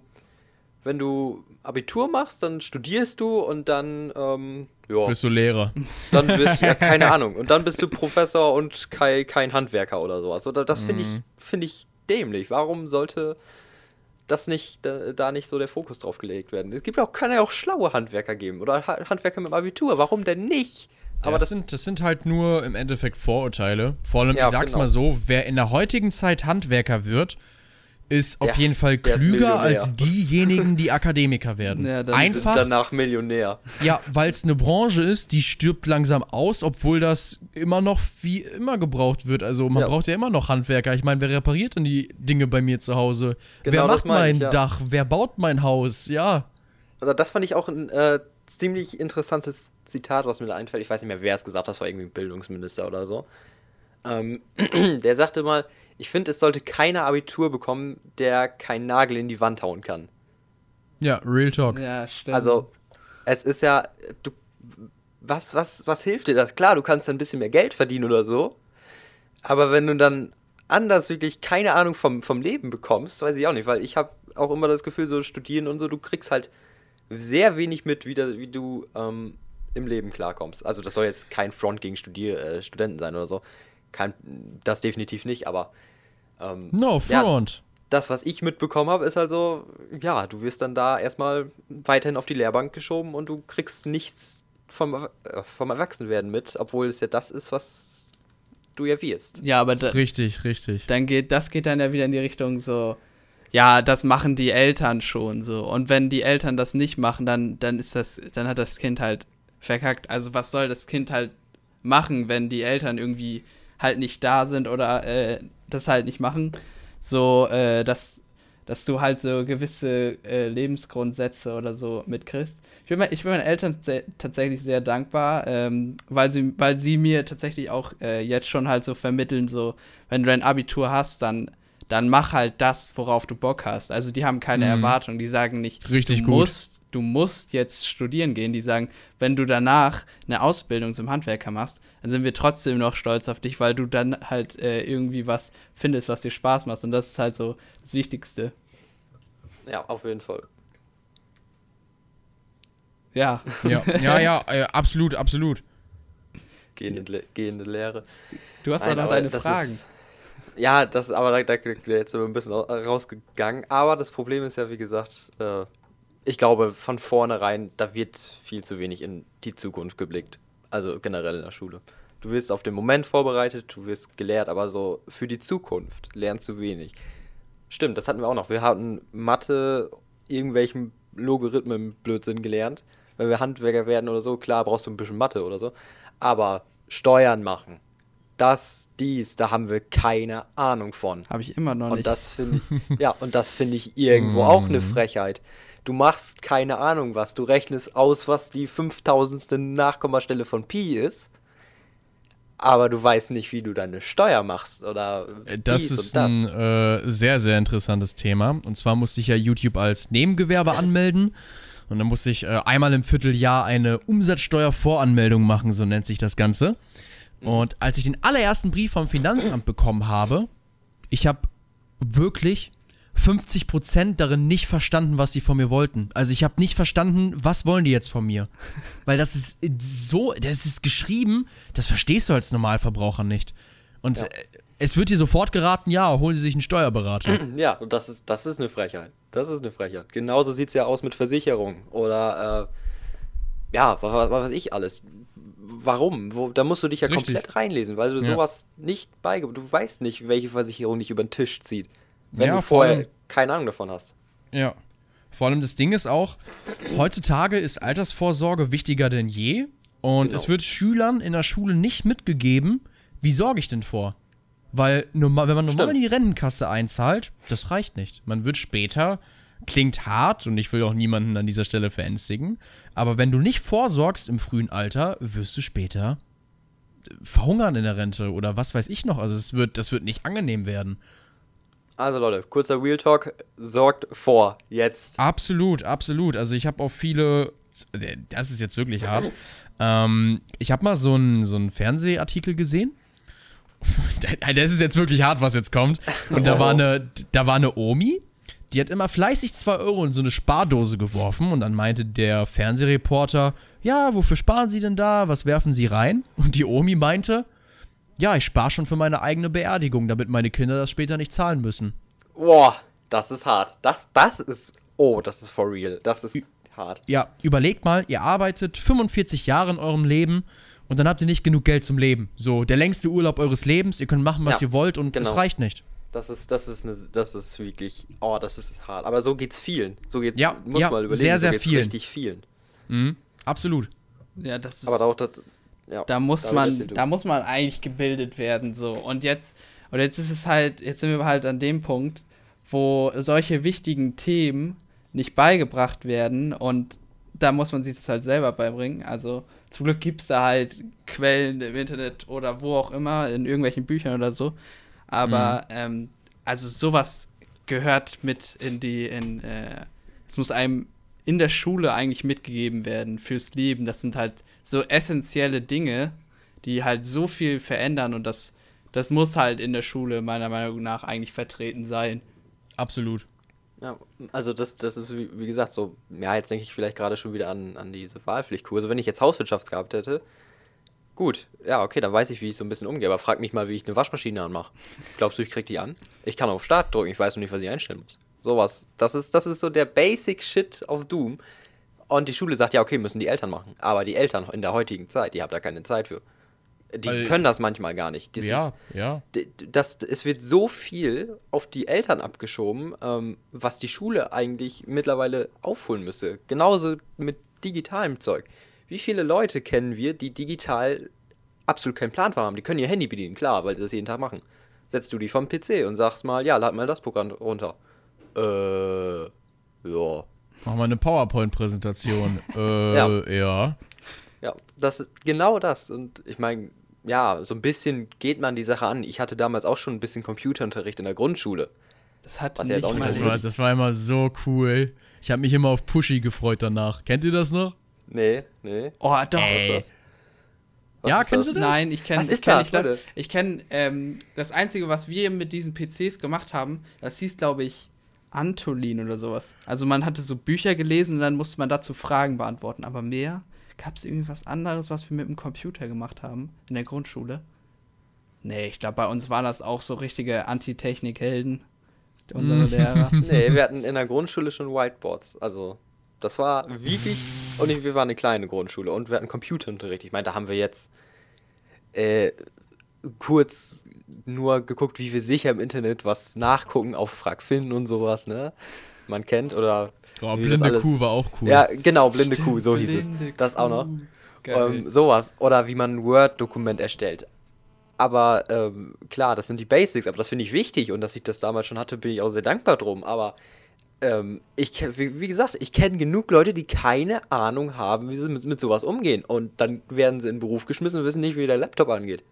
wenn du Abitur machst, dann studierst du und dann, ähm, ja, Bist du Lehrer? dann bist du, ja, *laughs* keine Ahnung. Und dann bist du Professor und kein, kein Handwerker oder sowas. Oder das finde ich, finde ich dämlich. Warum sollte das nicht, da, da nicht so der Fokus drauf gelegt werden? Es gibt auch, kann ja auch schlaue Handwerker geben. Oder Ha- Handwerker mit dem Abitur. Warum denn nicht? Aber das, sind, das sind halt nur im Endeffekt Vorurteile. Vor allem, Ja, ich sag's genau. mal so, wer in der heutigen Zeit Handwerker wird, ist auf Ja, jeden Fall klüger als diejenigen, die Akademiker werden. *laughs* Ja, Einfach, danach Millionär. ja, weil es eine Branche ist, die stirbt langsam aus, obwohl das immer noch wie immer gebraucht wird. Also man Ja. braucht ja immer noch Handwerker. Ich meine, wer repariert denn die Dinge bei mir zu Hause? Genau wer macht mein ich. Dach? Wer baut mein Haus? Ja. Oder das fand ich auch ein äh, ziemlich interessantes Zitat, was mir da einfällt. Ich weiß nicht mehr, wer es gesagt hat, das war irgendwie ein Bildungsminister oder so. Ähm, *clears throat* der sagte mal, ich finde, es sollte keiner Abitur bekommen, der keinen Nagel in die Wand hauen kann. Ja, Real Talk. Ja, stimmt. Also, es ist ja, du, was, was, was hilft dir das? Klar, du kannst ein bisschen mehr Geld verdienen oder so, aber wenn du dann anders wirklich keine Ahnung vom, vom Leben bekommst, weiß ich auch nicht, weil ich habe auch immer das Gefühl, so studieren und so, du kriegst halt sehr wenig mit, wie, da, wie du ähm, im Leben klarkommst. Also das soll jetzt kein Front gegen Studier, äh, Studenten sein oder so. Kein, das definitiv nicht, aber ähm, No Ja. front. das, was ich mitbekommen habe, ist also, ja, du wirst dann da erstmal weiterhin auf die Lehrbank geschoben und du kriegst nichts vom, äh, vom Erwachsenwerden mit, obwohl es ja das ist, was du ja wirst. ja, aber da, Richtig, richtig. dann geht, das geht dann ja wieder in die Richtung so, ja, das machen die Eltern schon so. Und wenn die Eltern das nicht machen, dann, dann ist das, dann hat das Kind halt verkackt. Also was soll das Kind halt machen, wenn die Eltern irgendwie halt nicht da sind oder äh, das halt nicht machen. So, äh, dass, dass du halt so gewisse äh, Lebensgrundsätze oder so mitkriegst. Ich bin, ich bin meinen Eltern tatsächlich sehr dankbar, ähm, weil, sie, weil sie mir tatsächlich auch äh, jetzt schon halt so vermitteln, so, wenn du ein Abitur hast, dann dann mach halt das, worauf du Bock hast. Also die haben keine mhm. Erwartung, die sagen nicht, Richtig du gut. musst, du musst jetzt studieren gehen. Die sagen, wenn du danach eine Ausbildung zum Handwerker machst, dann sind wir trotzdem noch stolz auf dich, weil du dann halt äh, irgendwie was findest, was dir Spaß macht. Und das ist halt so das Wichtigste. Ja, auf jeden Fall. Ja. Ja, *laughs* ja, ja, äh, absolut, absolut. Gehende, gehende Lehre. Du hast Nein, noch deine Fragen. Ist, ja, das, aber da, da, jetzt ein bisschen rausgegangen. Aber das Problem ist ja, wie gesagt, äh, ich glaube, von vornherein, da wird viel zu wenig in die Zukunft geblickt. Also generell in der Schule. Du wirst auf den Moment vorbereitet, du wirst gelehrt, aber so für die Zukunft lernst du wenig. Stimmt, das hatten wir auch noch. Wir hatten Mathe, irgendwelchen Logarithmen Blödsinn gelernt. Wenn wir Handwerker werden oder so, klar, brauchst du ein bisschen Mathe oder so. Aber Steuern machen, das, dies, da haben wir keine Ahnung von. Habe ich immer noch und nicht. Das ich, *laughs* ja, und das finde ich irgendwo auch eine mhm. Frechheit. Du machst keine Ahnung was. Du rechnest aus, was die 5000. Nachkommastelle von Pi ist. Aber du weißt nicht, wie du deine Steuer machst oder äh, Das ist das. ein äh, sehr, sehr interessantes Thema. Und zwar musste ich ja YouTube als Nebengewerbe anmelden. Und dann musste ich äh, einmal im Vierteljahr eine Umsatzsteuervoranmeldung machen, so nennt sich das Ganze. Und als ich den allerersten Brief vom Finanzamt bekommen habe, ich habe wirklich 50% darin nicht verstanden, was die von mir wollten. Also ich habe nicht verstanden, was wollen die jetzt von mir. Weil das ist so, das ist geschrieben, das verstehst du als Normalverbraucher nicht. Und ja. es wird dir sofort geraten, ja, holen Sie sich einen Steuerberater. *clears throat* Ja, und das ist, das ist eine Frechheit. Das ist eine Frechheit. Genauso sieht es ja aus mit Versicherungen oder äh, ja, was, was weiß ich alles warum? Wo, da musst du dich ja Richtig. komplett reinlesen, weil du ja. sowas nicht beigebracht Du weißt nicht, welche Versicherung dich über den Tisch zieht, wenn ja, du vorher allem, keine Ahnung davon hast. Ja. Vor allem das Ding ist auch, heutzutage ist Altersvorsorge wichtiger denn je. Und genau. es wird Schülern in der Schule nicht mitgegeben, wie sorge ich denn vor? Weil wenn man normal Stimmt. in die Rentenkasse einzahlt, das reicht nicht. Man wird später Klingt hart und ich will auch niemanden an dieser Stelle verängstigen. Aber wenn du nicht vorsorgst im frühen Alter, wirst du später verhungern in der Rente oder was weiß ich noch. Also es wird, das wird nicht angenehm werden. Also Leute, kurzer Real Talk, sorgt vor, jetzt. Absolut, absolut. Also ich habe auch viele, das ist jetzt wirklich hart. Ähm, ich habe mal so einen so Fernsehartikel gesehen. *laughs* das ist jetzt wirklich hart, was jetzt kommt. Und da war *laughs* eine, da war eine Omi, die hat immer fleißig 2 Euro in so eine Spardose geworfen und dann meinte der Fernsehreporter, ja, wofür sparen Sie denn da? Was werfen Sie rein? Und die Omi meinte, ja, ich spare schon für meine eigene Beerdigung, damit meine Kinder das später nicht zahlen müssen. Boah, das ist hart. Das, das ist, oh, das ist for real. Das ist hart. Ja, überlegt mal, ihr arbeitet 45 Jahre in eurem Leben und dann habt ihr nicht genug Geld zum Leben. So, der längste Urlaub eures Lebens, ihr könnt machen, was ja, ihr wollt und genau. es reicht nicht. Das ist, das ist eine, das ist wirklich, oh, das ist hart. Aber so geht's vielen. So geht's, ja, muss ja, mal überlegen, sehr, sehr so vielen. richtig vielen. Mhm, absolut. Ja, das ist. Aber auch das, ja, da muss man, da muss man eigentlich gebildet werden, so. Und jetzt, und jetzt ist es halt, jetzt sind wir halt an dem Punkt, wo solche wichtigen Themen nicht beigebracht werden und da muss man sich das halt selber beibringen. Also zum Glück gibt es da halt Quellen im Internet oder wo auch immer, in irgendwelchen Büchern oder so, aber mhm. ähm, also sowas gehört mit in die, in, äh, es muss einem in der Schule eigentlich mitgegeben werden fürs Leben. Das sind halt so essentielle Dinge, die halt so viel verändern und das, das muss halt in der Schule meiner Meinung nach eigentlich vertreten sein. Absolut. Ja, also das, das ist wie, wie gesagt so, ja, jetzt denke ich vielleicht gerade schon wieder an, an diese Wahlpflichtkurse. Wenn ich jetzt Hauswirtschaft gehabt hätte, Gut, ja, okay, dann weiß ich, wie ich so ein bisschen umgehe. Aber frag mich mal, wie ich eine Waschmaschine anmache. Glaubst du, ich krieg die an? Ich kann auf Start drücken, ich weiß nur nicht, was ich einstellen muss. Sowas. Das ist, das ist so der Basic Shit of Doom. Und die Schule sagt, ja, okay, müssen die Eltern machen. Aber die Eltern in der heutigen Zeit, die haben da keine Zeit für. Die Weil, können das manchmal gar nicht. Das ja, ist, ja. Das, es wird so viel auf die Eltern abgeschoben, ähm, was die Schule eigentlich mittlerweile aufholen müsse. Genauso mit digitalem Zeug. Wie viele Leute kennen wir, die digital absolut keinen Plan haben. Die können ihr Handy bedienen, klar, weil sie das jeden Tag machen. Setzt du die vom PC und sagst mal, ja, lad mal das Programm runter. Äh, ja. Mach mal eine PowerPoint-Präsentation. *laughs* äh, ja. ja. Ja, das ist genau das. Und ich meine, ja, so ein bisschen geht man die Sache an. Ich hatte damals auch schon ein bisschen Computerunterricht in der Grundschule. Das hat was nicht auch nicht das, war, das war immer so cool. Ich habe mich immer auf Pushy gefreut danach. Kennt ihr das noch? Nee, nee. Oh, doch. Ey. Was ist das? Was ja, kennst das? du das? Nein, ich kenne kenn nicht das. Ich kenne ähm, das Einzige, was wir mit diesen PCs gemacht haben, das hieß, glaube ich, Antolin oder sowas. Also man hatte so Bücher gelesen und dann musste man dazu Fragen beantworten. Aber mehr? Gab es irgendwie was anderes, was wir mit dem Computer gemacht haben in der Grundschule? Nee, ich glaube, bei uns waren das auch so richtige Antitechnik-Helden. Unsere Lehrer. nee, wir hatten in der Grundschule schon Whiteboards. Also, das war wirklich. Und wir waren eine kleine Grundschule und wir hatten Computerunterricht. Ich meine, da haben wir jetzt äh, kurz nur geguckt, wie wir sicher im Internet was nachgucken auf Frag finden und sowas, ne? Man kennt oder. Oh, blinde Kuh war auch cool. Ja, genau, blinde Kuh, so hieß es. Das auch noch. Ähm, sowas. Oder wie man ein Word-Dokument erstellt. Aber ähm, klar, das sind die Basics, aber das finde ich wichtig und dass ich das damals schon hatte, bin ich auch sehr dankbar drum. Aber ähm, ich, wie, wie, gesagt, ich kenne genug Leute, die keine Ahnung haben, wie sie mit, mit sowas umgehen. Und dann werden sie in den Beruf geschmissen und wissen nicht, wie der Laptop angeht.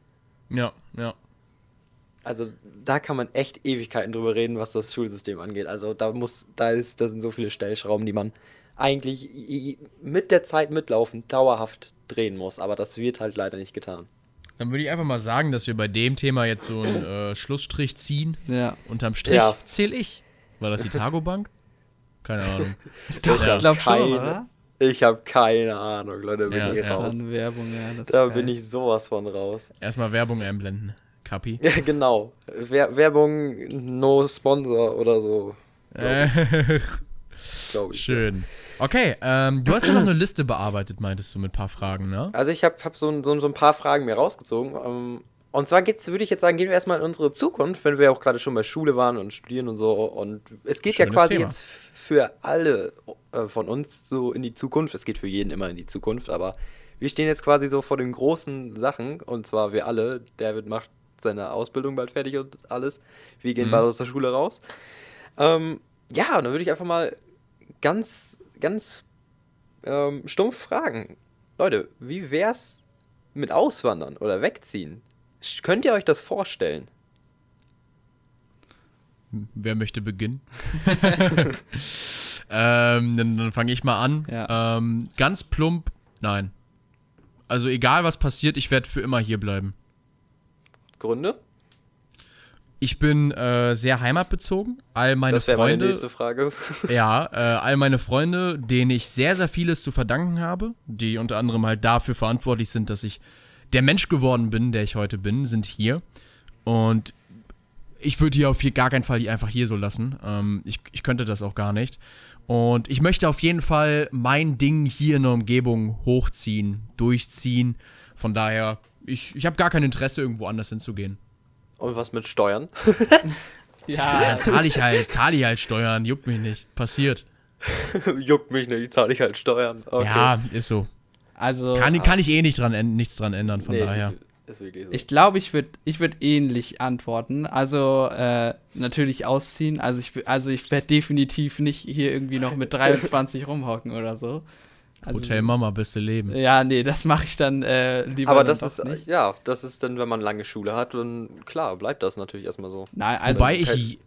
Ja, ja. Also da kann man echt Ewigkeiten drüber reden, was das Schulsystem angeht. Also da muss, da ist, da sind so viele Stellschrauben, die man eigentlich mit der Zeit mitlaufen, dauerhaft drehen muss. Aber das wird halt leider nicht getan. Dann würde ich einfach mal sagen, dass wir bei dem Thema jetzt so einen äh, Schlussstrich ziehen. Ja. Unterm Strich ja. zähle ich. War das die Tago Bank? Keine Ahnung. *laughs* Doch, ich glaube schon, oder? Ich habe keine Ahnung, Leute, bin ja, ich ja. raus. Werbung, ja, da bin ich sowas von raus. Erstmal Werbung einblenden. Kapi. Ja, genau. Wer Werbung, no Sponsor oder so. *laughs* Glaube ich. Schön. Okay, ähm, du hast ja noch eine Liste bearbeitet, meintest du, mit ein paar Fragen, ne? Also ich habe hab so, so, so, ein paar Fragen mir rausgezogen. Ähm, und zwar würde ich jetzt sagen, gehen wir erstmal in unsere Zukunft, wenn wir auch gerade schon bei Schule waren und studieren und so. Und es geht Schönes ja quasi Thema. jetzt für alle äh, von uns so in die Zukunft. Es geht für jeden immer in die Zukunft, aber wir stehen jetzt quasi so vor den großen Sachen. Und zwar wir alle. David macht seine Ausbildung bald fertig und alles. Wir gehen mhm. bald aus der Schule raus. Ähm, ja, und dann würde ich einfach mal ganz, ganz ähm, stumpf fragen. Leute, wie wär's mit Auswandern oder Wegziehen? Könnt ihr euch das vorstellen? Wer möchte beginnen? *laughs* ähm, dann, dann fange ich mal an. Ja. Ähm, ganz plump, nein. Also egal was passiert, ich werde für immer hier bleiben. Gründe? Ich bin äh, sehr heimatbezogen. All meine das Freunde. Meine nächste Frage. *laughs* ja, äh, all meine Freunde, denen ich sehr, sehr vieles zu verdanken habe, die unter anderem halt dafür verantwortlich sind, dass ich der Mensch geworden bin, der ich heute bin, sind hier. Und ich würde hier auf hier gar keinen Fall einfach hier so lassen. Ähm, ich, ich könnte das auch gar nicht. Und ich möchte auf jeden Fall mein Ding hier in der Umgebung hochziehen, durchziehen. Von daher, ich, ich habe gar kein Interesse, irgendwo anders hinzugehen. Und was mit Steuern? *laughs* ja, ja zahle ich halt, zahle ich halt Steuern, juckt mich nicht. Passiert. *laughs* juckt mich nicht, zahle ich halt Steuern. Okay. Ja, ist so. Also kann, kann ich eh nicht dran, nichts dran ändern, von nee, daher. Ist, ist so. Ich glaube, ich würde ich würd ähnlich antworten. Also äh, natürlich ausziehen. Also ich, also ich werde definitiv nicht hier irgendwie noch mit 23 *laughs* rumhocken oder so. Also, Hotel Mama, beste Leben. Ja, nee, das mache ich dann äh, lieber. Aber das ist, nicht. ja, das ist dann, wenn man lange Schule hat, dann klar, bleibt das natürlich erstmal so. Nein, also Wobei ich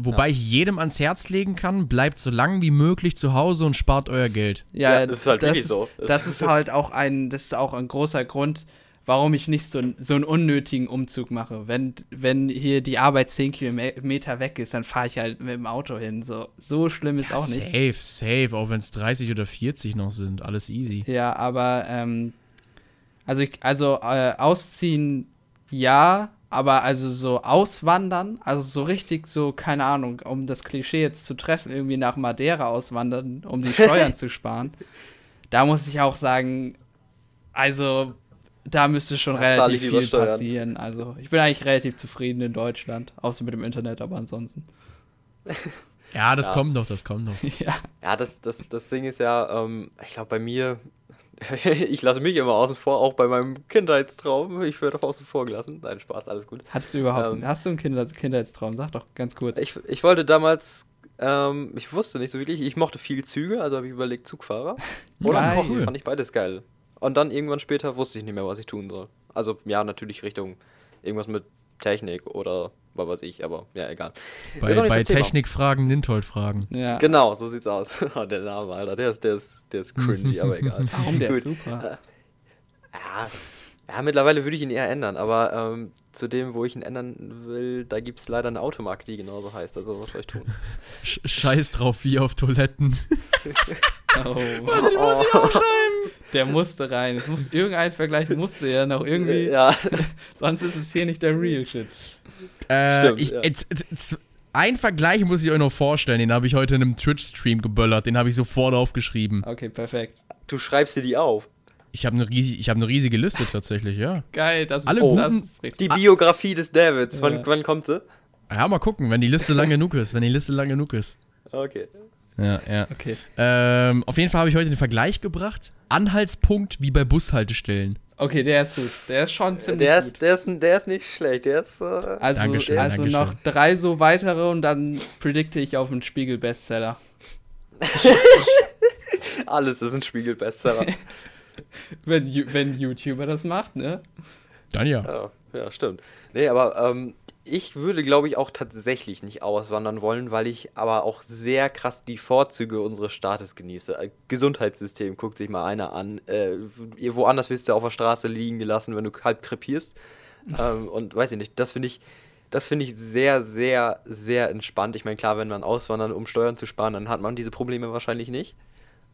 Wobei ja. ich jedem ans Herz legen kann, bleibt so lange wie möglich zu Hause und spart euer Geld. Ja, ja das ist halt das wirklich ist, so. Das ist halt auch ein, das ist auch ein großer Grund, warum ich nicht so, so einen unnötigen Umzug mache. Wenn, wenn hier die Arbeit 10 Kilometer weg ist, dann fahre ich halt mit dem Auto hin. So, so schlimm ist ja, auch nicht. Safe, safe, auch wenn es 30 oder 40 noch sind. Alles easy. Ja, aber ähm, also, ich, also äh, ausziehen ja, aber also so auswandern, also so richtig so, keine Ahnung, um das Klischee jetzt zu treffen, irgendwie nach Madeira auswandern, um die Steuern *laughs* zu sparen, da muss ich auch sagen, also da müsste schon da relativ viel passieren. Also ich bin eigentlich relativ zufrieden in Deutschland, außer mit dem Internet, aber ansonsten. Ja, das ja. kommt noch, das kommt noch. *laughs* ja, ja das, das, das Ding ist ja, ähm, ich glaube bei mir, *laughs* ich lasse mich immer außen vor, auch bei meinem Kindheitstraum. Ich werde außen vor gelassen. Nein, Spaß, alles gut. Hast du überhaupt, ähm, hast du einen Kinder Kindheitstraum? Sag doch ganz kurz. Ich, ich wollte damals, ähm, ich wusste nicht so wirklich, ich mochte viel Züge, also habe ich überlegt Zugfahrer. *laughs* Oder. Kochen, fand ich beides geil. Und dann irgendwann später wusste ich nicht mehr, was ich tun soll. Also ja, natürlich Richtung irgendwas mit Technik oder was weiß ich, aber ja, egal. Bei, bei Technikfragen, Nintold-Fragen. Ja. Genau, so sieht's aus. Oh, *laughs* der Name, Alter, der ist, der ist, der ist cringy, *laughs* aber egal. Warum, der ist super. *laughs* Ja, ja, mittlerweile würde ich ihn eher ändern, aber ähm, zu dem, wo ich ihn ändern will, da gibt es leider eine Automarke, die genauso heißt. Also, was soll ich tun? Scheiß drauf, wie auf Toiletten. oh. Warte, den muss ich aufschreiben. Der musste rein. Es muss irgendein Vergleich musste ja noch irgendwie. Ja. *laughs* sonst ist es hier nicht der Real Shit. Äh, Stimmt, ich, ja. jetzt, jetzt, ein Vergleich muss ich euch noch vorstellen. Den habe ich heute in einem Twitch-Stream geböllert. Den habe ich sofort aufgeschrieben. Okay, perfekt. Du schreibst dir die auf. Ich habe eine riesige, hab ne riesige Liste tatsächlich, ja. Geil, das ist, Alle oh, guten, das Die Biografie des Davids, wann, ja. wann kommt sie? Ja, mal gucken, wenn die Liste lang genug ist. Wenn die Liste lang genug ist. Okay. Ja, ja. Okay. Ähm, auf jeden Fall habe ich heute den Vergleich gebracht. Anhaltspunkt wie bei Bushaltestellen. Okay, der ist gut. Der ist schon ziemlich der ist, gut. Der ist, der ist nicht schlecht. Der ist, äh also Dankeschön, also Dankeschön. noch drei so weitere und dann predikte ich auf einen Spiegel-Bestseller. *laughs* Alles ist ein Spiegel-Bestseller. *laughs* wenn, wenn YouTuber das macht, ne? Dann ja. Ja, ja stimmt. Nee, aber ähm, ich würde, glaube ich, auch tatsächlich nicht auswandern wollen, weil ich aber auch sehr krass die Vorzüge unseres Staates genieße. Äh, Gesundheitssystem, guckt sich mal einer an. Äh, woanders wirst du auf der Straße liegen gelassen, wenn du halb krepierst. *laughs* ähm, und weiß ich nicht, das finde ich, das finde ich sehr, sehr, sehr entspannt. Ich meine, klar, wenn man auswandert, um Steuern zu sparen, dann hat man diese Probleme wahrscheinlich nicht.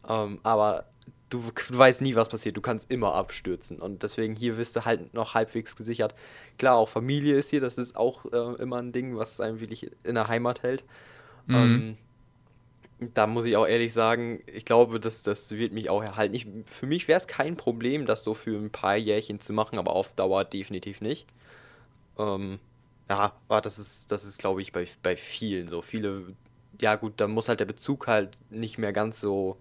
Ähm, aber du, weißt nie, was passiert. Du kannst immer abstürzen. Und deswegen hier wirst du halt noch halbwegs gesichert. Klar, auch Familie ist hier, das ist auch äh, immer ein Ding, was einem wirklich in der Heimat hält. Mhm. Ähm, da muss ich auch ehrlich sagen, ich glaube, das, das wird mich auch erhalten. Ich, für mich wäre es kein Problem, das so für ein paar Jährchen zu machen, aber auf Dauer definitiv nicht. Ähm, ja, aber das ist, das ist, glaube ich, bei, bei vielen so. Viele, ja gut, da muss halt der Bezug halt nicht mehr ganz so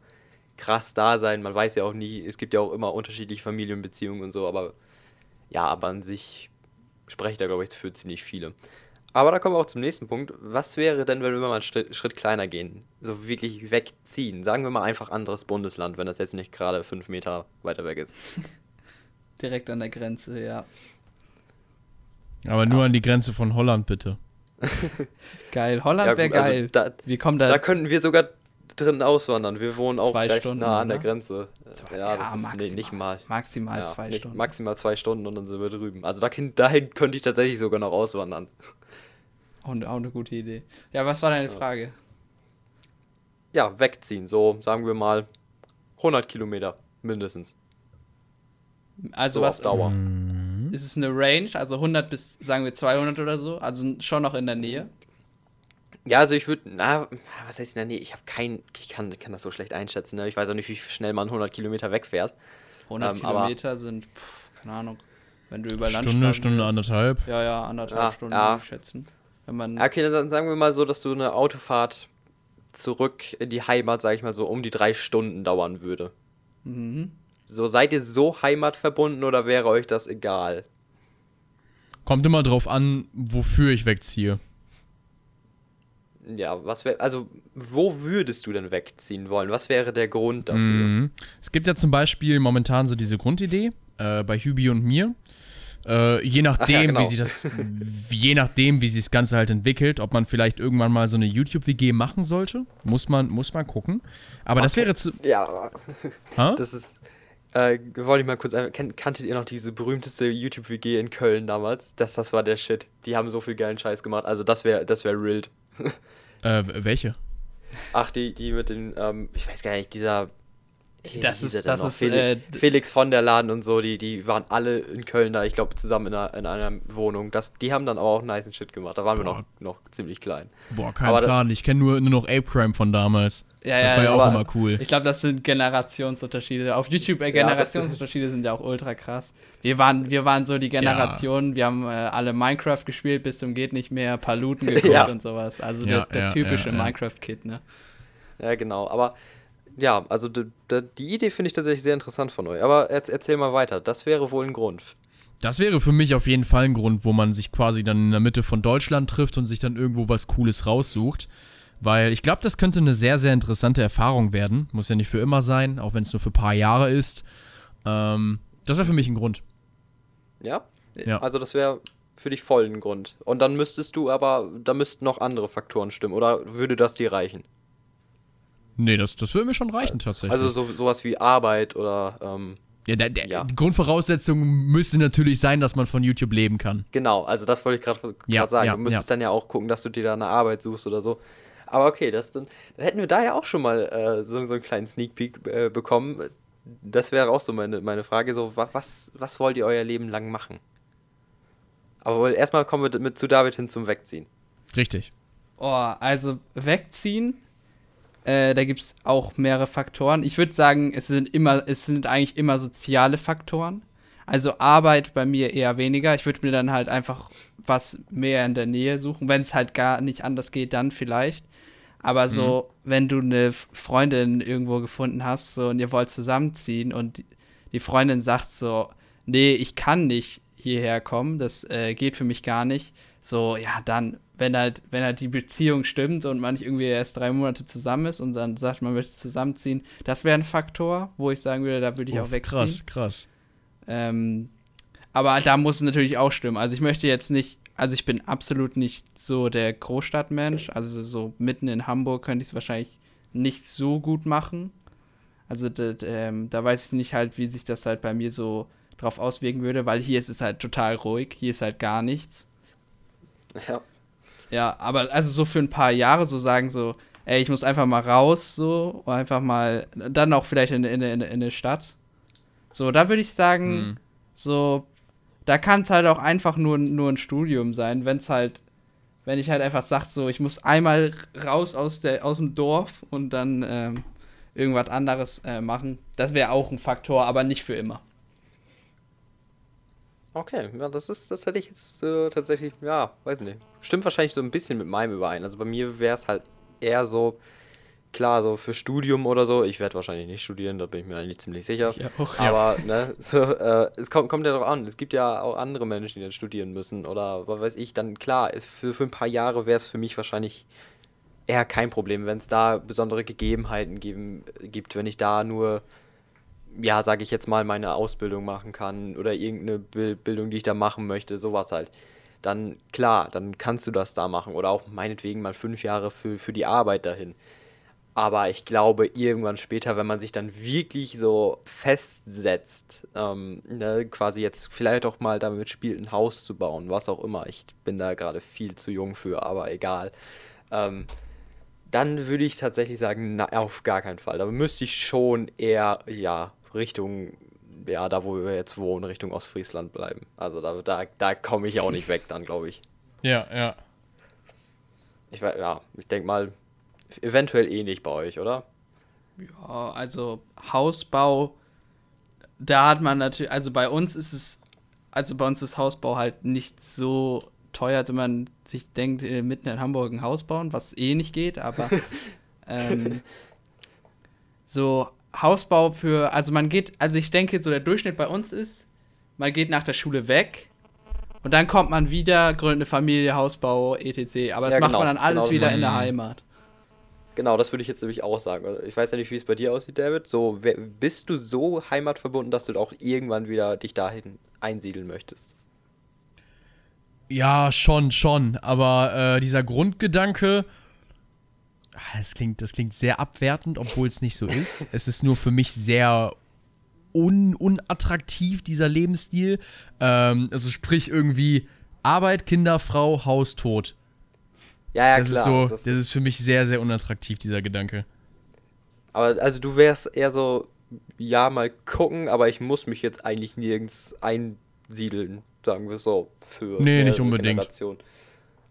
krass da sein. Man weiß ja auch nie, es gibt ja auch immer unterschiedliche Familienbeziehungen und so, aber ja, aber an sich spreche ich da, glaube ich, für ziemlich viele. Aber da kommen wir auch zum nächsten Punkt. Was wäre denn, wenn wir mal einen Schritt, Schritt kleiner gehen? So wirklich wegziehen. Sagen wir mal einfach anderes Bundesland, wenn das jetzt nicht gerade fünf Meter weiter weg ist. *laughs* Direkt an der Grenze, ja. Aber nur an die Grenze von Holland, bitte. *laughs* *laughs* geil, Holland wäre also geil. Da, wir kommen da, da könnten wir sogar drin auswandern. Wir wohnen auch zwei recht Stunden, nah an der ne? Grenze. Zwei, ja, das ja, ist maximal, nee, nicht mal. Maximal ja, zwei Stunden. Maximal zwei Stunden und dann sind wir drüben. Also dahin, dahin könnte ich tatsächlich sogar noch auswandern. *laughs* Auch, auch eine gute Idee. Ja, was war deine Frage? Ja, wegziehen. So, sagen wir mal 100 Kilometer mindestens. Also so was? Auf Dauer. Ist es eine Range? Also 100 bis, sagen wir 200 oder so? Also schon noch in der Nähe? Ja, also ich würde, na, was heißt denn, nee, ich habe kein, ich kann, kann das so schlecht einschätzen, ne? Ich weiß auch nicht, wie schnell man 100 Kilometer wegfährt. 100 ähm, Kilometer sind, pff, keine Ahnung, wenn du über Land Stunde, Stunde, anderthalb. Ja, ja, anderthalb ja, Stunden, ja. würde ich schätzen. Wenn man okay, dann sagen wir mal so, dass du eine Autofahrt zurück in die Heimat, sag ich mal so, um die drei Stunden dauern würde. Mhm. So, seid ihr so heimatverbunden oder wäre euch das egal? Kommt immer drauf an, wofür ich wegziehe ja, was wäre, also wo würdest du denn wegziehen wollen? Was wäre der Grund dafür? Mhm. Es gibt ja zum Beispiel momentan so diese Grundidee äh, bei Hübi und mir. Äh, je nachdem, ja, genau. wie sich das, je nachdem, wie sich das Ganze halt entwickelt, ob man vielleicht irgendwann mal so eine YouTube-WG machen sollte, muss man, muss man gucken. Aber okay. das wäre zu. Ja, *laughs* ha? das ist. Äh, wollte ich mal kurz kan kanntet ihr noch diese berühmteste YouTube-WG in Köln damals? Das, das war der Shit. Die haben so viel geilen Scheiß gemacht. Also das wäre das wär real. Äh, welche? Ach, die, die mit den, ähm, ich weiß gar nicht, dieser. Das ist, das ist Felix, äh, Felix, von der Laden und so, die, die waren alle in Köln da, ich glaube, zusammen in einer, in einer Wohnung. Das, die haben dann aber auch nice Shit gemacht. Da waren Boah. wir noch, noch ziemlich klein. Boah, kein aber Plan. Ich kenne nur, nur noch Ape Crime von damals. Ja, das ja, war ja auch immer cool. Ich glaube, das sind Generationsunterschiede. Auf YouTube äh, Generationsunterschiede ja, sind ja auch ultra krass. Wir waren, wir waren so die Generation, ja. wir haben äh, alle Minecraft gespielt bis zum geht nicht mehr, Paluten *laughs* geguckt und sowas. Also das, das typische Minecraft-Kit, ne? Ja, genau. Aber ja, also die Idee finde ich tatsächlich sehr interessant von euch. Aber erzähl mal weiter. Das wäre wohl ein Grund. Das wäre für mich auf jeden Fall ein Grund, wo man sich quasi dann in der Mitte von Deutschland trifft und sich dann irgendwo was Cooles raussucht. Weil ich glaube, das könnte eine sehr, sehr interessante Erfahrung werden. Muss ja nicht für immer sein, auch wenn es nur für ein paar Jahre ist. Ähm, das wäre für mich ein Grund. Ja? ja. Also das wäre für dich voll ein Grund. Und dann müsstest du aber, da müssten noch andere Faktoren stimmen. Oder würde das dir reichen? Nee, das, das würde mir schon reichen tatsächlich. Also so, sowas wie Arbeit oder. Ähm, ja, der, der, ja. die Grundvoraussetzung müsste natürlich sein, dass man von YouTube leben kann. Genau, also das wollte ich gerade ja, sagen. Ja, du müsstest dann ja auch gucken, dass du dir da eine Arbeit suchst oder so. Aber okay, das, dann, dann hätten wir da ja auch schon mal äh, so, so einen kleinen Sneak Peek äh, bekommen. Das wäre auch so meine, meine Frage: so, was, was wollt ihr euer Leben lang machen? Aber erstmal kommen wir mit zu David hin zum Wegziehen. Richtig. Oh, also wegziehen äh, da gibt es auch mehrere Faktoren. Ich würde sagen, es sind immer, es sind eigentlich immer soziale Faktoren. Also Arbeit bei mir eher weniger. Ich würde mir dann halt einfach was mehr in der Nähe suchen. Wenn es halt gar nicht anders geht, dann vielleicht. Aber so, mhm. wenn du eine Freundin irgendwo gefunden hast so, und ihr wollt zusammenziehen und die Freundin sagt so, nee, ich kann nicht hierher kommen, das äh, geht für mich gar nicht. So, ja, dann wenn halt, wenn halt die Beziehung stimmt und man nicht irgendwie erst drei Monate zusammen ist und dann sagt, man möchte zusammenziehen, das wäre ein Faktor, wo ich sagen würde, da würde ich oh, auch wegziehen. Krass, krass. Ähm, aber da muss es natürlich auch stimmen. Also ich möchte jetzt nicht, also ich bin absolut nicht so der Großstadtmensch. Also so mitten in Hamburg könnte ich es wahrscheinlich nicht so gut machen. Also ähm, da weiß ich nicht halt, wie sich das halt bei mir so drauf auswirken würde, weil hier ist es halt total ruhig, hier ist halt gar nichts. Ja. Ja, aber also so für ein paar Jahre so sagen so, ey, ich muss einfach mal raus, so, einfach mal, dann auch vielleicht in, in, in, in eine Stadt. So, da würde ich sagen, hm. so, da kann es halt auch einfach nur, nur ein Studium sein, wenn es halt, wenn ich halt einfach sage, so, ich muss einmal raus aus, der, aus dem Dorf und dann ähm, irgendwas anderes äh, machen. Das wäre auch ein Faktor, aber nicht für immer. Okay, ja, das ist, das hätte ich jetzt äh, tatsächlich, ja, weiß nicht. Stimmt wahrscheinlich so ein bisschen mit meinem überein. Also bei mir wäre es halt eher so, klar, so für Studium oder so. Ich werde wahrscheinlich nicht studieren, da bin ich mir eigentlich ziemlich sicher. Ja, auch, Aber, ja. ne, *laughs* so, äh, es kommt, kommt ja darauf an. Es gibt ja auch andere Menschen, die dann studieren müssen oder was weiß ich. Dann, klar, ist für, für ein paar Jahre wäre es für mich wahrscheinlich eher kein Problem, wenn es da besondere Gegebenheiten geben, gibt, wenn ich da nur ja, sage ich jetzt mal, meine Ausbildung machen kann oder irgendeine Bildung, die ich da machen möchte, sowas halt. Dann klar, dann kannst du das da machen oder auch meinetwegen mal fünf Jahre für, für die Arbeit dahin. Aber ich glaube, irgendwann später, wenn man sich dann wirklich so festsetzt, ähm, ne, quasi jetzt vielleicht auch mal damit spielt, ein Haus zu bauen, was auch immer. Ich bin da gerade viel zu jung für, aber egal. Ähm, dann würde ich tatsächlich sagen, na, auf gar keinen Fall. Da müsste ich schon eher, ja, Richtung, ja, da wo wir jetzt wohnen, Richtung Ostfriesland bleiben. Also da, da, da komme ich auch nicht weg dann, glaube ich. Ja, ja. Ich ja, ich denke mal, eventuell eh nicht bei euch, oder? Ja, also Hausbau, da hat man natürlich, also bei uns ist es, also bei uns ist Hausbau halt nicht so teuer, als wenn man sich denkt, äh, mitten in Hamburg ein Haus bauen, was eh nicht geht, aber *laughs* ähm, so Hausbau für, also man geht, also ich denke, so der Durchschnitt bei uns ist, man geht nach der Schule weg und dann kommt man wieder, gründet eine Familie, Hausbau, etc. Aber das ja, macht genau, man dann alles genau, wieder in der Heimat. Genau, das würde ich jetzt nämlich auch sagen. Ich weiß ja nicht, wie es bei dir aussieht, David. So, bist du so heimatverbunden, dass du auch irgendwann wieder dich dahin einsiedeln möchtest? Ja, schon, schon. Aber äh, dieser Grundgedanke, das klingt, das klingt sehr abwertend, obwohl es nicht so ist. *laughs* Es ist nur für mich sehr un unattraktiv, dieser Lebensstil. Ähm, also sprich irgendwie Arbeit, Kinder, Frau, Haus, Tod. Ja, ja, das klar. Ist so, das, das ist für mich sehr, sehr unattraktiv, dieser Gedanke. Aber also du wärst eher so, ja, mal gucken, aber ich muss mich jetzt eigentlich nirgends einsiedeln, sagen wir so, für nee, nicht unbedingt. Generation.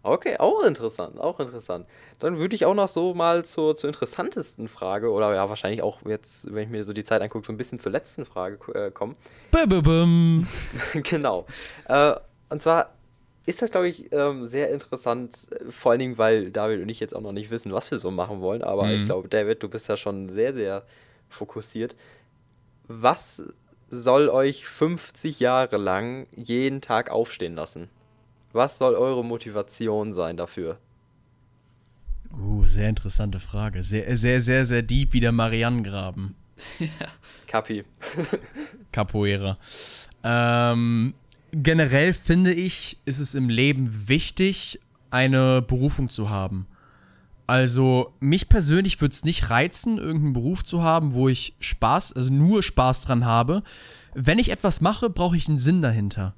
Okay, auch interessant, auch interessant. Dann würde ich auch noch so mal zur, zur interessantesten Frage, oder ja, wahrscheinlich auch jetzt, wenn ich mir so die Zeit angucke, so ein bisschen zur letzten Frage äh, kommen. Bum. *laughs* genau. Äh, und zwar, ist das, glaube ich, ähm, sehr interessant, vor allen Dingen, weil David und ich jetzt auch noch nicht wissen, was wir so machen wollen. Aber mhm. ich glaube, David, du bist ja schon sehr, sehr fokussiert. Was soll euch 50 Jahre lang jeden Tag aufstehen lassen? Was soll eure Motivation sein dafür? Uh, sehr interessante Frage. Sehr, sehr, sehr, sehr deep wie der Marianengraben. *laughs* ja. Kapi. *laughs* Capoeira. Ähm, generell finde ich, ist es im Leben wichtig, eine Berufung zu haben. Also, mich persönlich würde es nicht reizen, irgendeinen Beruf zu haben, wo ich Spaß, also nur Spaß dran habe. Wenn ich etwas mache, brauche ich einen Sinn dahinter.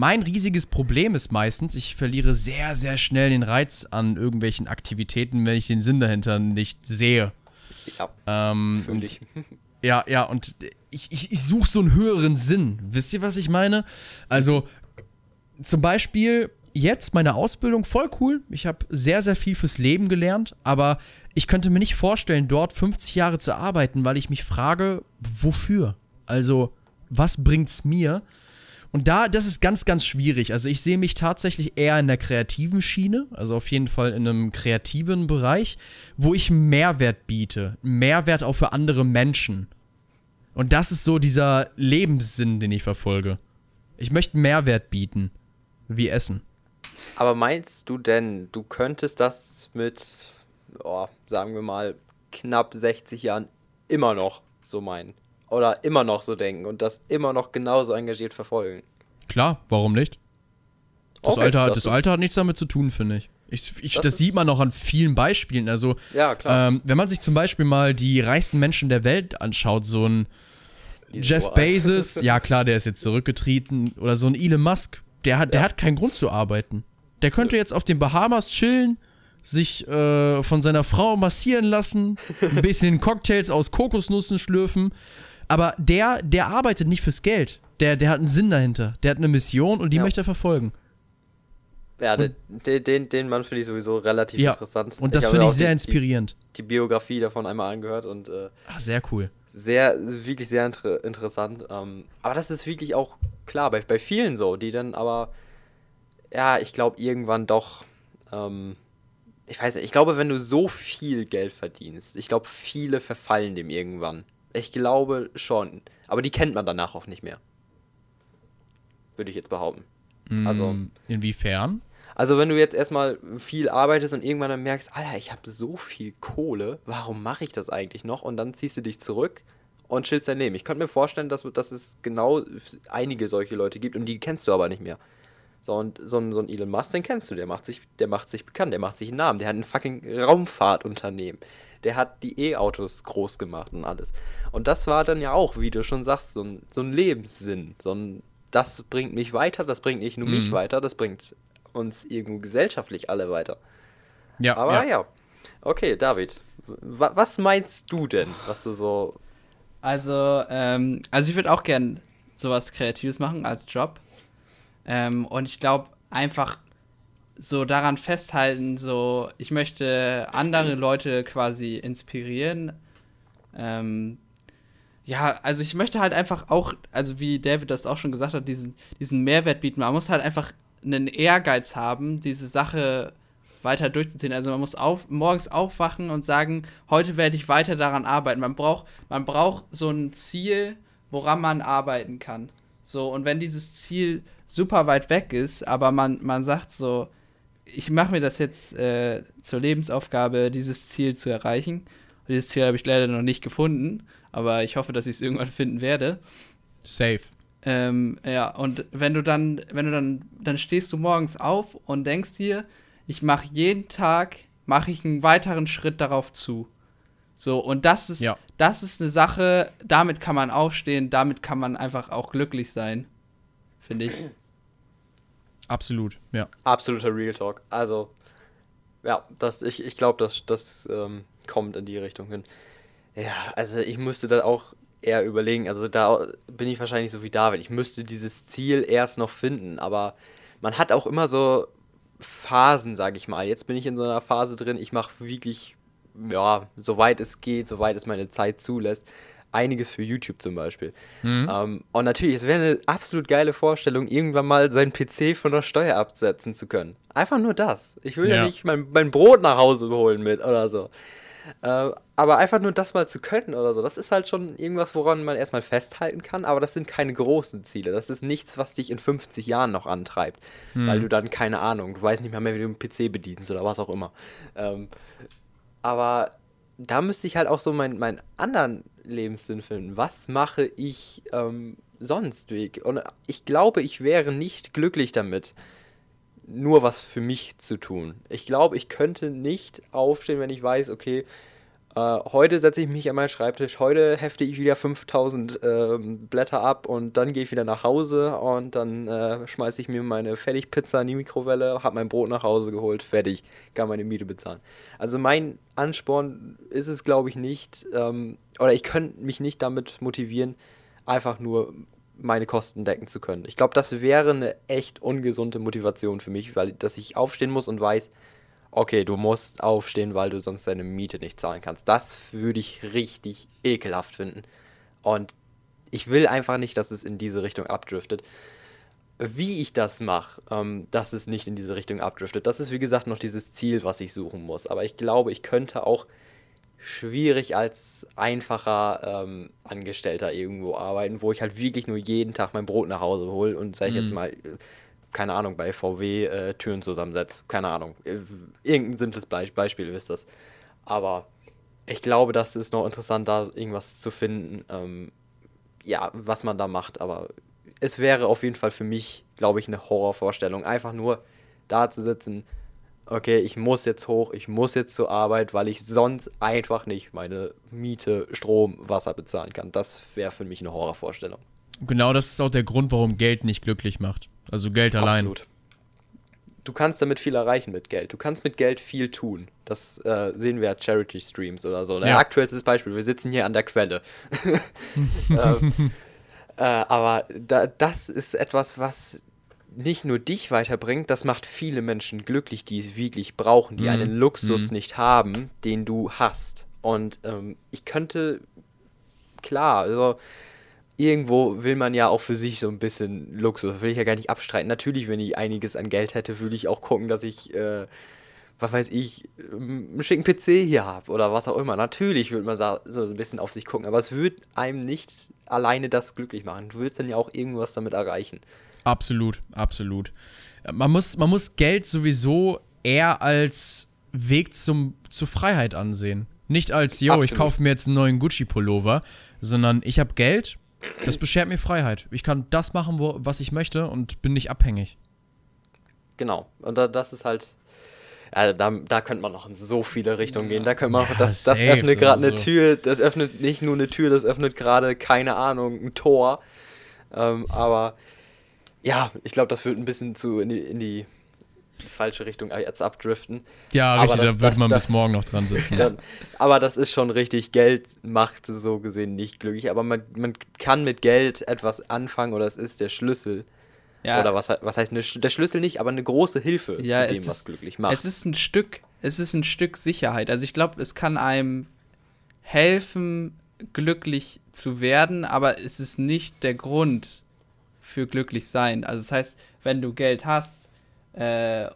Mein riesiges Problem ist meistens, ich verliere sehr, sehr schnell den Reiz an irgendwelchen Aktivitäten, wenn ich den Sinn dahinter nicht sehe. Ja. Ähm, und, *laughs* ja, ja, und ich, ich, ich suche so einen höheren Sinn. Wisst ihr, was ich meine? Also, zum Beispiel jetzt meine Ausbildung voll cool. Ich habe sehr, sehr viel fürs Leben gelernt, aber ich könnte mir nicht vorstellen, dort 50 Jahre zu arbeiten, weil ich mich frage, wofür? Also, was bringt's mir? Und da, das ist ganz, ganz schwierig. Also ich sehe mich tatsächlich eher in der kreativen Schiene, also auf jeden Fall in einem kreativen Bereich, wo ich Mehrwert biete. Mehrwert auch für andere Menschen. Und das ist so dieser Lebenssinn, den ich verfolge. Ich möchte Mehrwert bieten. Wie Essen. Aber meinst du denn, du könntest das mit, oh, sagen wir mal, knapp 60 Jahren immer noch so meinen? Oder immer noch so denken und das immer noch genauso engagiert verfolgen? Klar, warum nicht? Das, okay, Alter, das, das Alter hat nichts damit zu tun, finde ich. Ich, ich, das, das sieht man auch an vielen Beispielen. Also, ja, ähm, wenn man sich zum Beispiel mal die reichsten Menschen der Welt anschaut, so ein Jeff Bezos, *laughs* ja klar, der ist jetzt zurückgetreten, oder so ein Elon Musk, der hat, der hat keinen Grund zu arbeiten. Der könnte jetzt auf den Bahamas chillen, sich äh, von seiner Frau massieren lassen, ein *laughs* bisschen Cocktails aus Kokosnüssen schlürfen. Aber der, der arbeitet nicht fürs Geld. Der, der hat einen Sinn dahinter. Der hat eine Mission und die ja. möchte er verfolgen. Ja, den, den, den Mann finde ich sowieso relativ ja, interessant. Und das finde ich sehr die, inspirierend. Die, die, Biografie davon einmal angehört und. Äh, Ach, sehr cool. Sehr, wirklich sehr inter interessant. Ähm, aber das ist wirklich auch klar, bei, bei vielen so, die dann aber ja, ich glaube, irgendwann doch. Ähm, ich weiß nicht, ich glaube, wenn du so viel Geld verdienst, ich glaube, viele verfallen dem irgendwann. Ich glaube schon. Aber die kennt man danach auch nicht mehr. Würde ich jetzt behaupten. Mm, also. Inwiefern? Also, wenn du jetzt erstmal viel arbeitest und irgendwann dann merkst, Alter, ich habe so viel Kohle, warum mache ich das eigentlich noch? Und dann ziehst du dich zurück und chillst dein Leben. Ich könnte mir vorstellen, dass, dass es genau einige solche Leute gibt und die kennst du aber nicht mehr. So, und so ein, so ein Elon Musk, den kennst du, der macht, sich, der macht sich bekannt, der macht sich einen Namen, der hat ein fucking Raumfahrtunternehmen. Der hat die E-Autos groß gemacht und alles. Und das war dann ja auch, wie du schon sagst, so ein, so ein Lebenssinn. So ein, das bringt mich weiter, das bringt nicht nur mhm. mich weiter, das bringt uns irgendwo gesellschaftlich alle weiter. Ja. Aber ja. ja. Okay, David, was meinst du denn, was du so. Also, ähm, also ich würde auch gern sowas Kreatives machen als Job. Ähm, und ich glaube, einfach so daran festhalten, so, ich möchte andere Leute quasi inspirieren. Ähm, ja, also ich möchte halt einfach auch, also wie David das auch schon gesagt hat, diesen, diesen Mehrwert bieten. Man muss halt einfach einen Ehrgeiz haben, diese Sache weiter durchzuziehen. Also man muss auf, morgens aufwachen und sagen, heute werde ich weiter daran arbeiten. Man braucht, man braucht so ein Ziel, woran man arbeiten kann. So, und wenn dieses Ziel super weit weg ist, aber man, man sagt so, ich mache mir das jetzt äh, zur Lebensaufgabe, dieses Ziel zu erreichen. Und dieses Ziel habe ich leider noch nicht gefunden, aber ich hoffe, dass ich es irgendwann finden werde. Safe. Ähm, ja, und wenn du dann, wenn du dann, dann stehst du morgens auf und denkst dir, ich mache jeden Tag, mache ich einen weiteren Schritt darauf zu. So, und das ist, ja. das ist eine Sache, damit kann man aufstehen, damit kann man einfach auch glücklich sein finde ich. Absolut, ja. Absoluter Real Talk. Also, ja, das, ich, ich glaube, das, das ähm, kommt in die Richtung hin. Ja, also ich müsste da auch eher überlegen. Also da bin ich wahrscheinlich so wie David. Ich müsste dieses Ziel erst noch finden. Aber man hat auch immer so Phasen, sage ich mal. Jetzt bin ich in so einer Phase drin. Ich mache wirklich, ja, soweit es geht, soweit es meine Zeit zulässt, einiges für YouTube zum Beispiel. Mhm. Ähm, und natürlich, es wäre eine absolut geile Vorstellung, irgendwann mal seinen PC von der Steuer absetzen zu können. Einfach nur das. Ich will ja, ja nicht mein, mein Brot nach Hause holen mit oder so. Äh, aber einfach nur das mal zu können oder so, das ist halt schon irgendwas, woran man erstmal festhalten kann, aber das sind keine großen Ziele. Das ist nichts, was dich in 50 Jahren noch antreibt, hm. weil du dann, keine Ahnung, du weißt nicht mehr, mehr wie du einen PC bedienst oder was auch immer. Ähm, aber da müsste ich halt auch so meinen mein anderen Lebenssinn finden. Was mache ich ähm, sonst? Und ich glaube, ich wäre nicht glücklich damit, nur was für mich zu tun. Ich glaube, ich könnte nicht aufstehen, wenn ich weiß, okay, heute setze ich mich an meinen Schreibtisch, heute hefte ich wieder 5000 äh, Blätter ab und dann gehe ich wieder nach Hause und dann äh, schmeiße ich mir meine Fertigpizza in die Mikrowelle, habe mein Brot nach Hause geholt, fertig, kann meine Miete bezahlen. Also mein Ansporn ist es, glaube ich, nicht, ähm, oder ich könnte mich nicht damit motivieren, einfach nur meine Kosten decken zu können. Ich glaube, das wäre eine echt ungesunde Motivation für mich, weil dass ich aufstehen muss und weiß, okay, du musst aufstehen, weil du sonst deine Miete nicht zahlen kannst. Das würde ich richtig ekelhaft finden. Und ich will einfach nicht, dass es in diese Richtung abdriftet. Wie ich das mache, ähm, dass es nicht in diese Richtung abdriftet, das ist wie gesagt noch dieses Ziel, was ich suchen muss. Aber ich glaube, ich könnte auch schwierig als einfacher ähm, Angestellter irgendwo arbeiten, wo ich halt wirklich nur jeden Tag mein Brot nach Hause hole und sag ich mhm. jetzt mal, keine Ahnung, bei VW äh, Türen zusammensetzt. Keine Ahnung. Äh, irgendein simples Be Beispiel ist das. Aber ich glaube, das ist noch interessant, da irgendwas zu finden, ähm, ja, was man da macht. Aber es wäre auf jeden Fall für mich, glaube ich, eine Horrorvorstellung. Einfach nur da zu sitzen, okay, ich muss jetzt hoch, ich muss jetzt zur Arbeit, weil ich sonst einfach nicht meine Miete, Strom, Wasser bezahlen kann. Das wäre für mich eine Horrorvorstellung. Genau das ist auch der Grund, warum Geld nicht glücklich macht. Also Geld allein. Absolut. Du kannst damit viel erreichen mit Geld. Du kannst mit Geld viel tun. Das äh, sehen wir ja Charity Streams oder so. Ein ja. aktuellstes Beispiel, wir sitzen hier an der Quelle. *laughs* ähm, äh, aber da, das ist etwas, was nicht nur dich weiterbringt, das macht viele Menschen glücklich, die es wirklich brauchen, die mm. einen Luxus mm. nicht haben, den du hast. Und ähm, ich könnte, klar, also irgendwo will man ja auch für sich so ein bisschen Luxus. Das will ich ja gar nicht abstreiten. Natürlich, wenn ich einiges an Geld hätte, würde ich auch gucken, dass ich, äh, was weiß ich, einen schicken PC hier habe oder was auch immer. Natürlich würde man da so ein bisschen auf sich gucken, aber es würde einem nicht alleine das glücklich machen. Du willst dann ja auch irgendwas damit erreichen. Absolut, absolut. Man muss, man muss Geld sowieso eher als Weg zum, zur Freiheit ansehen. Nicht als, yo, ich kaufe mir jetzt einen neuen Gucci-Pullover, sondern ich habe Geld, das beschert mir Freiheit. Ich kann das machen, wo, was ich möchte und bin nicht abhängig. Genau. Und da, das ist halt. Ja, da, da könnte man noch in so viele Richtungen gehen. Da könnte man ja, auch, das, das öffnet gerade eine Tür, das öffnet nicht nur eine Tür, das öffnet gerade, keine Ahnung, ein Tor. Ähm, aber ja, ich glaube, das wird ein bisschen zu in die, in die falsche Richtung jetzt abdriften. Ja, aber richtig, das, da wird man das, bis morgen noch dran sitzen. *laughs* Dann, aber das ist schon richtig, Geld macht so gesehen nicht glücklich, aber man, man kann mit Geld etwas anfangen oder es ist der Schlüssel. Ja. Oder was, was heißt eine, der Schlüssel nicht, aber eine große Hilfe ja, zu dem, ist, was glücklich macht. Es ist ein Stück, es ist ein Stück Sicherheit. Also ich glaube, es kann einem helfen, glücklich zu werden, aber es ist nicht der Grund für glücklich sein. Also das heißt, wenn du Geld hast, äh,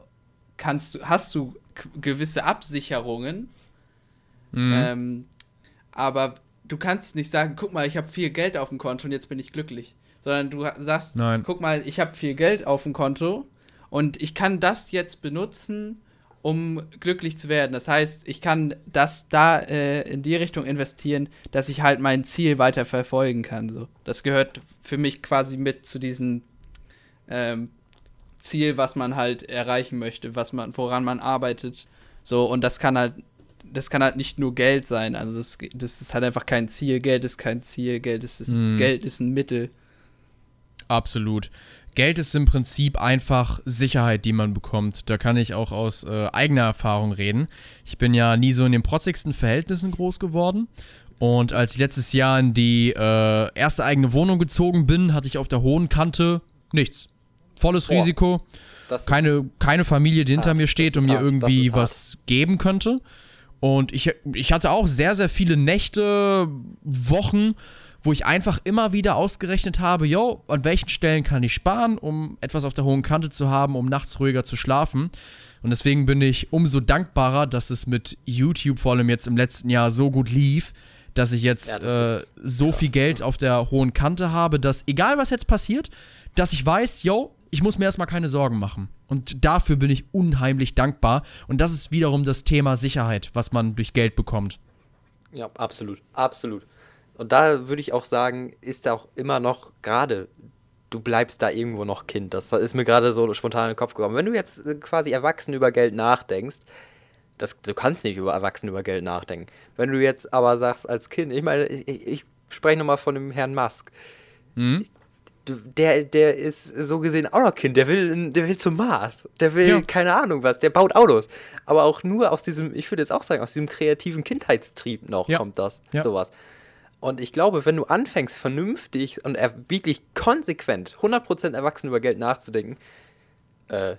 kannst du, hast du gewisse Absicherungen, mhm. ähm, aber du kannst nicht sagen, guck mal, ich habe viel Geld auf dem Konto und jetzt bin ich glücklich. Sondern du sagst, Nein. guck mal, ich habe viel Geld auf dem Konto und ich kann das jetzt benutzen, um glücklich zu werden. Das heißt, ich kann das da äh, in die Richtung investieren, dass ich halt mein Ziel weiter verfolgen kann. So. Das gehört für mich quasi mit zu diesem ähm, Ziel, was man halt erreichen möchte, was man, woran man arbeitet. So, und das kann halt, das kann halt nicht nur Geld sein. Also das, das ist halt einfach kein Ziel. Geld ist kein Ziel, Geld ist, mm. Geld ist ein Mittel. Absolut. Geld ist im Prinzip einfach Sicherheit, die man bekommt. Da kann ich auch aus äh, eigener Erfahrung reden. Ich bin ja nie so in den protzigsten Verhältnissen groß geworden. Und als ich letztes Jahr in die äh, erste eigene Wohnung gezogen bin, hatte ich auf der hohen Kante nichts. Volles Boah, Risiko. Keine, keine Familie, die hinter mir steht und mir irgendwie was geben könnte. Und ich, ich hatte auch sehr, sehr viele Nächte, Wochen, wo ich einfach immer wieder ausgerechnet habe, yo, an welchen Stellen kann ich sparen, um etwas auf der hohen Kante zu haben, um nachts ruhiger zu schlafen. Und deswegen bin ich umso dankbarer, dass es mit YouTube vor allem jetzt im letzten Jahr so gut lief, dass ich jetzt ja, äh, so krass, viel Geld ja. auf der hohen Kante habe, dass egal was jetzt passiert, dass ich weiß, yo, ich muss mir erstmal keine Sorgen machen. Und dafür bin ich unheimlich dankbar. Und das ist wiederum das Thema Sicherheit, was man durch Geld bekommt. Ja, absolut, absolut. Und da würde ich auch sagen, ist auch immer noch gerade, du bleibst da irgendwo noch Kind. Das ist mir gerade so spontan in den Kopf gekommen. Wenn du jetzt äh, quasi erwachsen über Geld nachdenkst, das, du kannst nicht über Erwachsene über Geld nachdenken. Wenn du jetzt aber sagst als Kind, ich meine, ich, ich spreche nochmal von dem Herrn Musk. Mhm. Der, der ist so gesehen auch noch Kind, der will, der will zum Mars, der will ja. keine Ahnung was, der baut Autos. Aber auch nur aus diesem, ich würde jetzt auch sagen, aus diesem kreativen Kindheitstrieb noch ja. kommt das, ja. sowas. Und ich glaube, wenn du anfängst, vernünftig und wirklich konsequent 100% erwachsen über Geld nachzudenken, äh,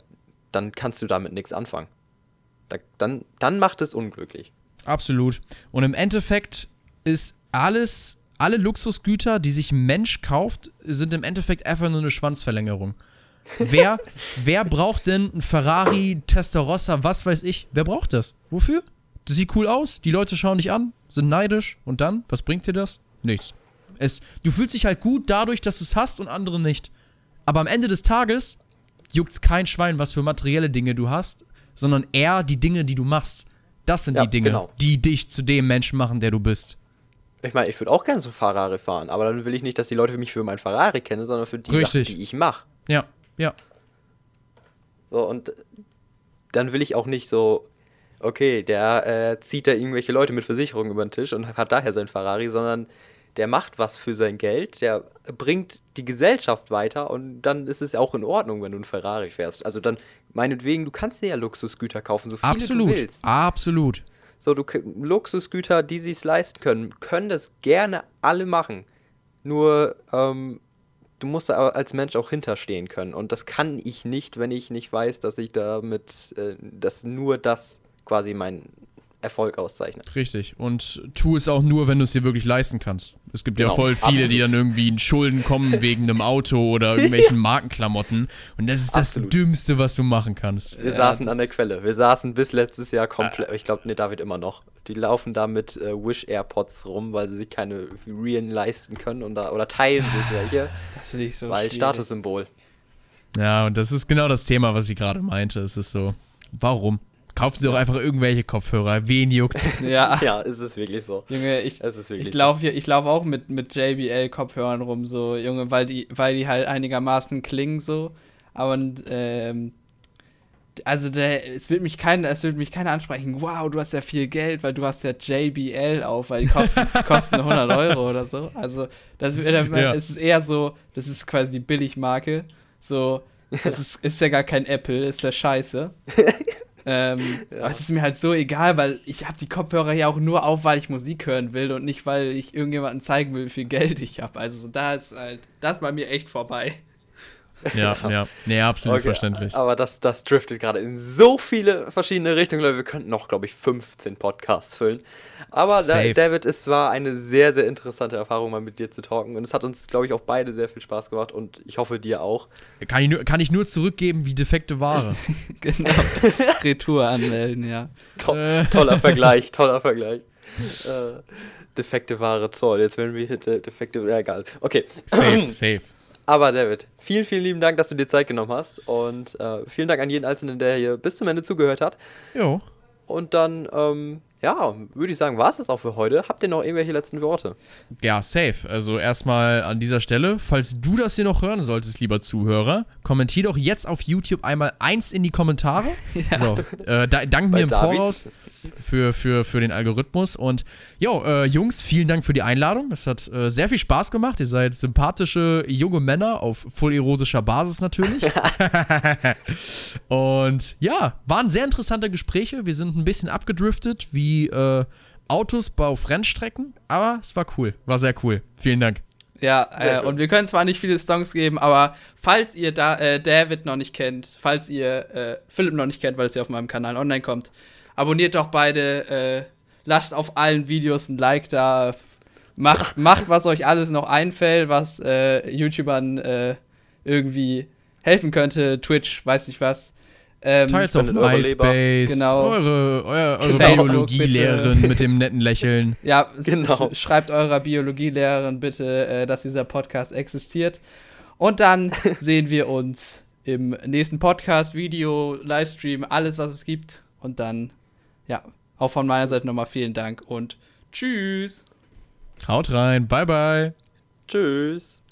dann kannst du damit nichts anfangen. Da, dann, dann macht es unglücklich. Absolut. Und im Endeffekt ist alles, alle Luxusgüter, die sich ein Mensch kauft, sind im Endeffekt einfach nur eine Schwanzverlängerung. wer, *laughs* wer braucht denn ein Ferrari, Testarossa, was weiß ich? Wer braucht das? Wofür? Das sieht cool aus, die Leute schauen dich an, sind neidisch und dann, was bringt dir das? Nichts. Es, du fühlst dich halt gut dadurch, dass du es hast und andere nicht. Aber am Ende des Tages juckt's kein Schwein, was für materielle Dinge du hast, sondern eher die Dinge, die du machst. Das sind ja, die Dinge, genau. die dich zu dem Menschen machen, der du bist. Ich meine, ich würde auch gerne so Ferrari fahren, aber dann will ich nicht, dass die Leute mich für mein Ferrari kennen, sondern für die Sachen, die ich mache. Ja, ja. So, und dann will ich auch nicht so, okay, der äh, zieht da irgendwelche Leute mit Versicherungen über den Tisch und hat daher sein Ferrari, sondern der macht was für sein Geld, der bringt die Gesellschaft weiter und dann ist es ja auch in Ordnung, wenn du einen Ferrari fährst. Also dann, meinetwegen, du kannst dir ja Luxusgüter kaufen, so Absolut. du willst. Absolut. So, du Luxusgüter, die sich leisten können, können das gerne alle machen. Nur, ähm, du musst da als Mensch auch hinterstehen können. Und das kann ich nicht, wenn ich nicht weiß, dass ich damit, äh, dass nur das quasi mein Erfolg auszeichnet. Richtig. Und tu es auch nur, wenn du es dir wirklich leisten kannst. Es gibt genau, ja voll viele, absolut. die dann irgendwie in Schulden kommen wegen einem Auto oder irgendwelchen *laughs* Markenklamotten. Und das ist absolut. das Dümmste, was du machen kannst. Wir ja, saßen an der Quelle. Wir saßen bis letztes Jahr komplett. Äh, ich glaube, nee, David immer noch. Die laufen da mit äh, Wish AirPods rum, weil sie sich keine Realen leisten können und da, oder teilen sich welche. Das finde ich so Weil schwierig. Statussymbol. Ja, und das ist genau das Thema, was ich gerade meinte. Es ist so, warum? Kauft dir doch einfach irgendwelche Kopfhörer. Wen juckt's? Ja. *laughs* ja, ist es wirklich so. Junge, ich, ich laufe so. lauf auch mit, mit JBL-Kopfhörern rum, so, Junge, weil die, weil die halt einigermaßen klingen so. Aber ähm, also der, es wird mich keiner, es wird mich keiner ansprechen, wow, du hast ja viel Geld, weil du hast ja JBL auf, weil die kosten, *laughs* kosten 100 Euro oder so. Also das ja. es ist eher so, das ist quasi die Billigmarke. So, das ist, ist ja gar kein Apple, ist ja scheiße. *laughs* Ähm, ja. Aber es ist mir halt so egal, weil ich habe die Kopfhörer ja auch nur auf, weil ich Musik hören will und nicht, weil ich irgendjemandem zeigen will, wie viel Geld ich habe. Also da ist halt, das ist bei mir echt vorbei. Ja, *laughs* ja, nee, absolut okay, verständlich. Aber das, das driftet gerade in so viele verschiedene Richtungen, Leute. Wir könnten noch, glaube ich, 15 Podcasts füllen. Aber Safe. David, es war eine sehr, sehr interessante Erfahrung, mal mit dir zu talken. Und es hat uns, glaube ich, auch beide sehr viel Spaß gemacht und ich hoffe, dir auch. Kann ich nur, kann ich nur zurückgeben wie defekte Ware. *laughs* genau. Retour anmelden, ja. To toller Vergleich, toller Vergleich. äh, defekte Ware, Zoll. Jetzt werden wir hier defekte. Ja, egal. Okay. Safe, safe. Aber David, vielen, vielen lieben Dank, dass du dir Zeit genommen hast. Und äh, vielen Dank an jeden Einzelnen, der hier bis zum Ende zugehört hat. Jo. Und dann, ähm, ja, würde ich sagen, war es das auch für heute. Habt ihr noch irgendwelche letzten Worte? Ja, safe. Also erstmal an dieser Stelle, falls du das hier noch hören solltest, lieber Zuhörer, kommentier doch jetzt auf YouTube einmal eins in die Kommentare. *laughs* Ja. So, äh, da, dank mir im David. Voraus für, für, für den Algorithmus. Und jo, äh, Jungs, vielen Dank für die Einladung. Es hat äh, sehr viel Spaß gemacht. Ihr seid sympathische junge Männer auf voll erotischer Basis natürlich. *laughs* *laughs* und ja, waren sehr interessante Gespräche. Wir sind ein bisschen abgedriftet, wie äh, Autos auf Rennstrecken, aber es war cool. War sehr cool. Vielen Dank. Ja, äh, und wir können zwar nicht viele Songs geben, aber falls ihr da, äh, David noch nicht kennt, falls ihr äh, Philipp noch nicht kennt, weil es ja auf meinem Kanal online kommt, abonniert doch beide, äh, lasst auf allen Videos ein Like da, macht, *laughs* macht was euch alles noch einfällt, was äh, YouTubern äh, irgendwie helfen könnte, Twitch, weiß ich was. Ähm, Teils auf MySpace, genau. eure, eure, eure Biologielehrerin mit dem netten Lächeln. *laughs* Ja, genau. schreibt eurer Biologielehrerin bitte, äh, dass dieser Podcast existiert. Und dann *laughs* sehen wir uns im nächsten Podcast, Video, Livestream, alles, was es gibt. Und dann, ja, auch von meiner Seite nochmal vielen Dank und tschüss. Haut rein, bye bye. Tschüss.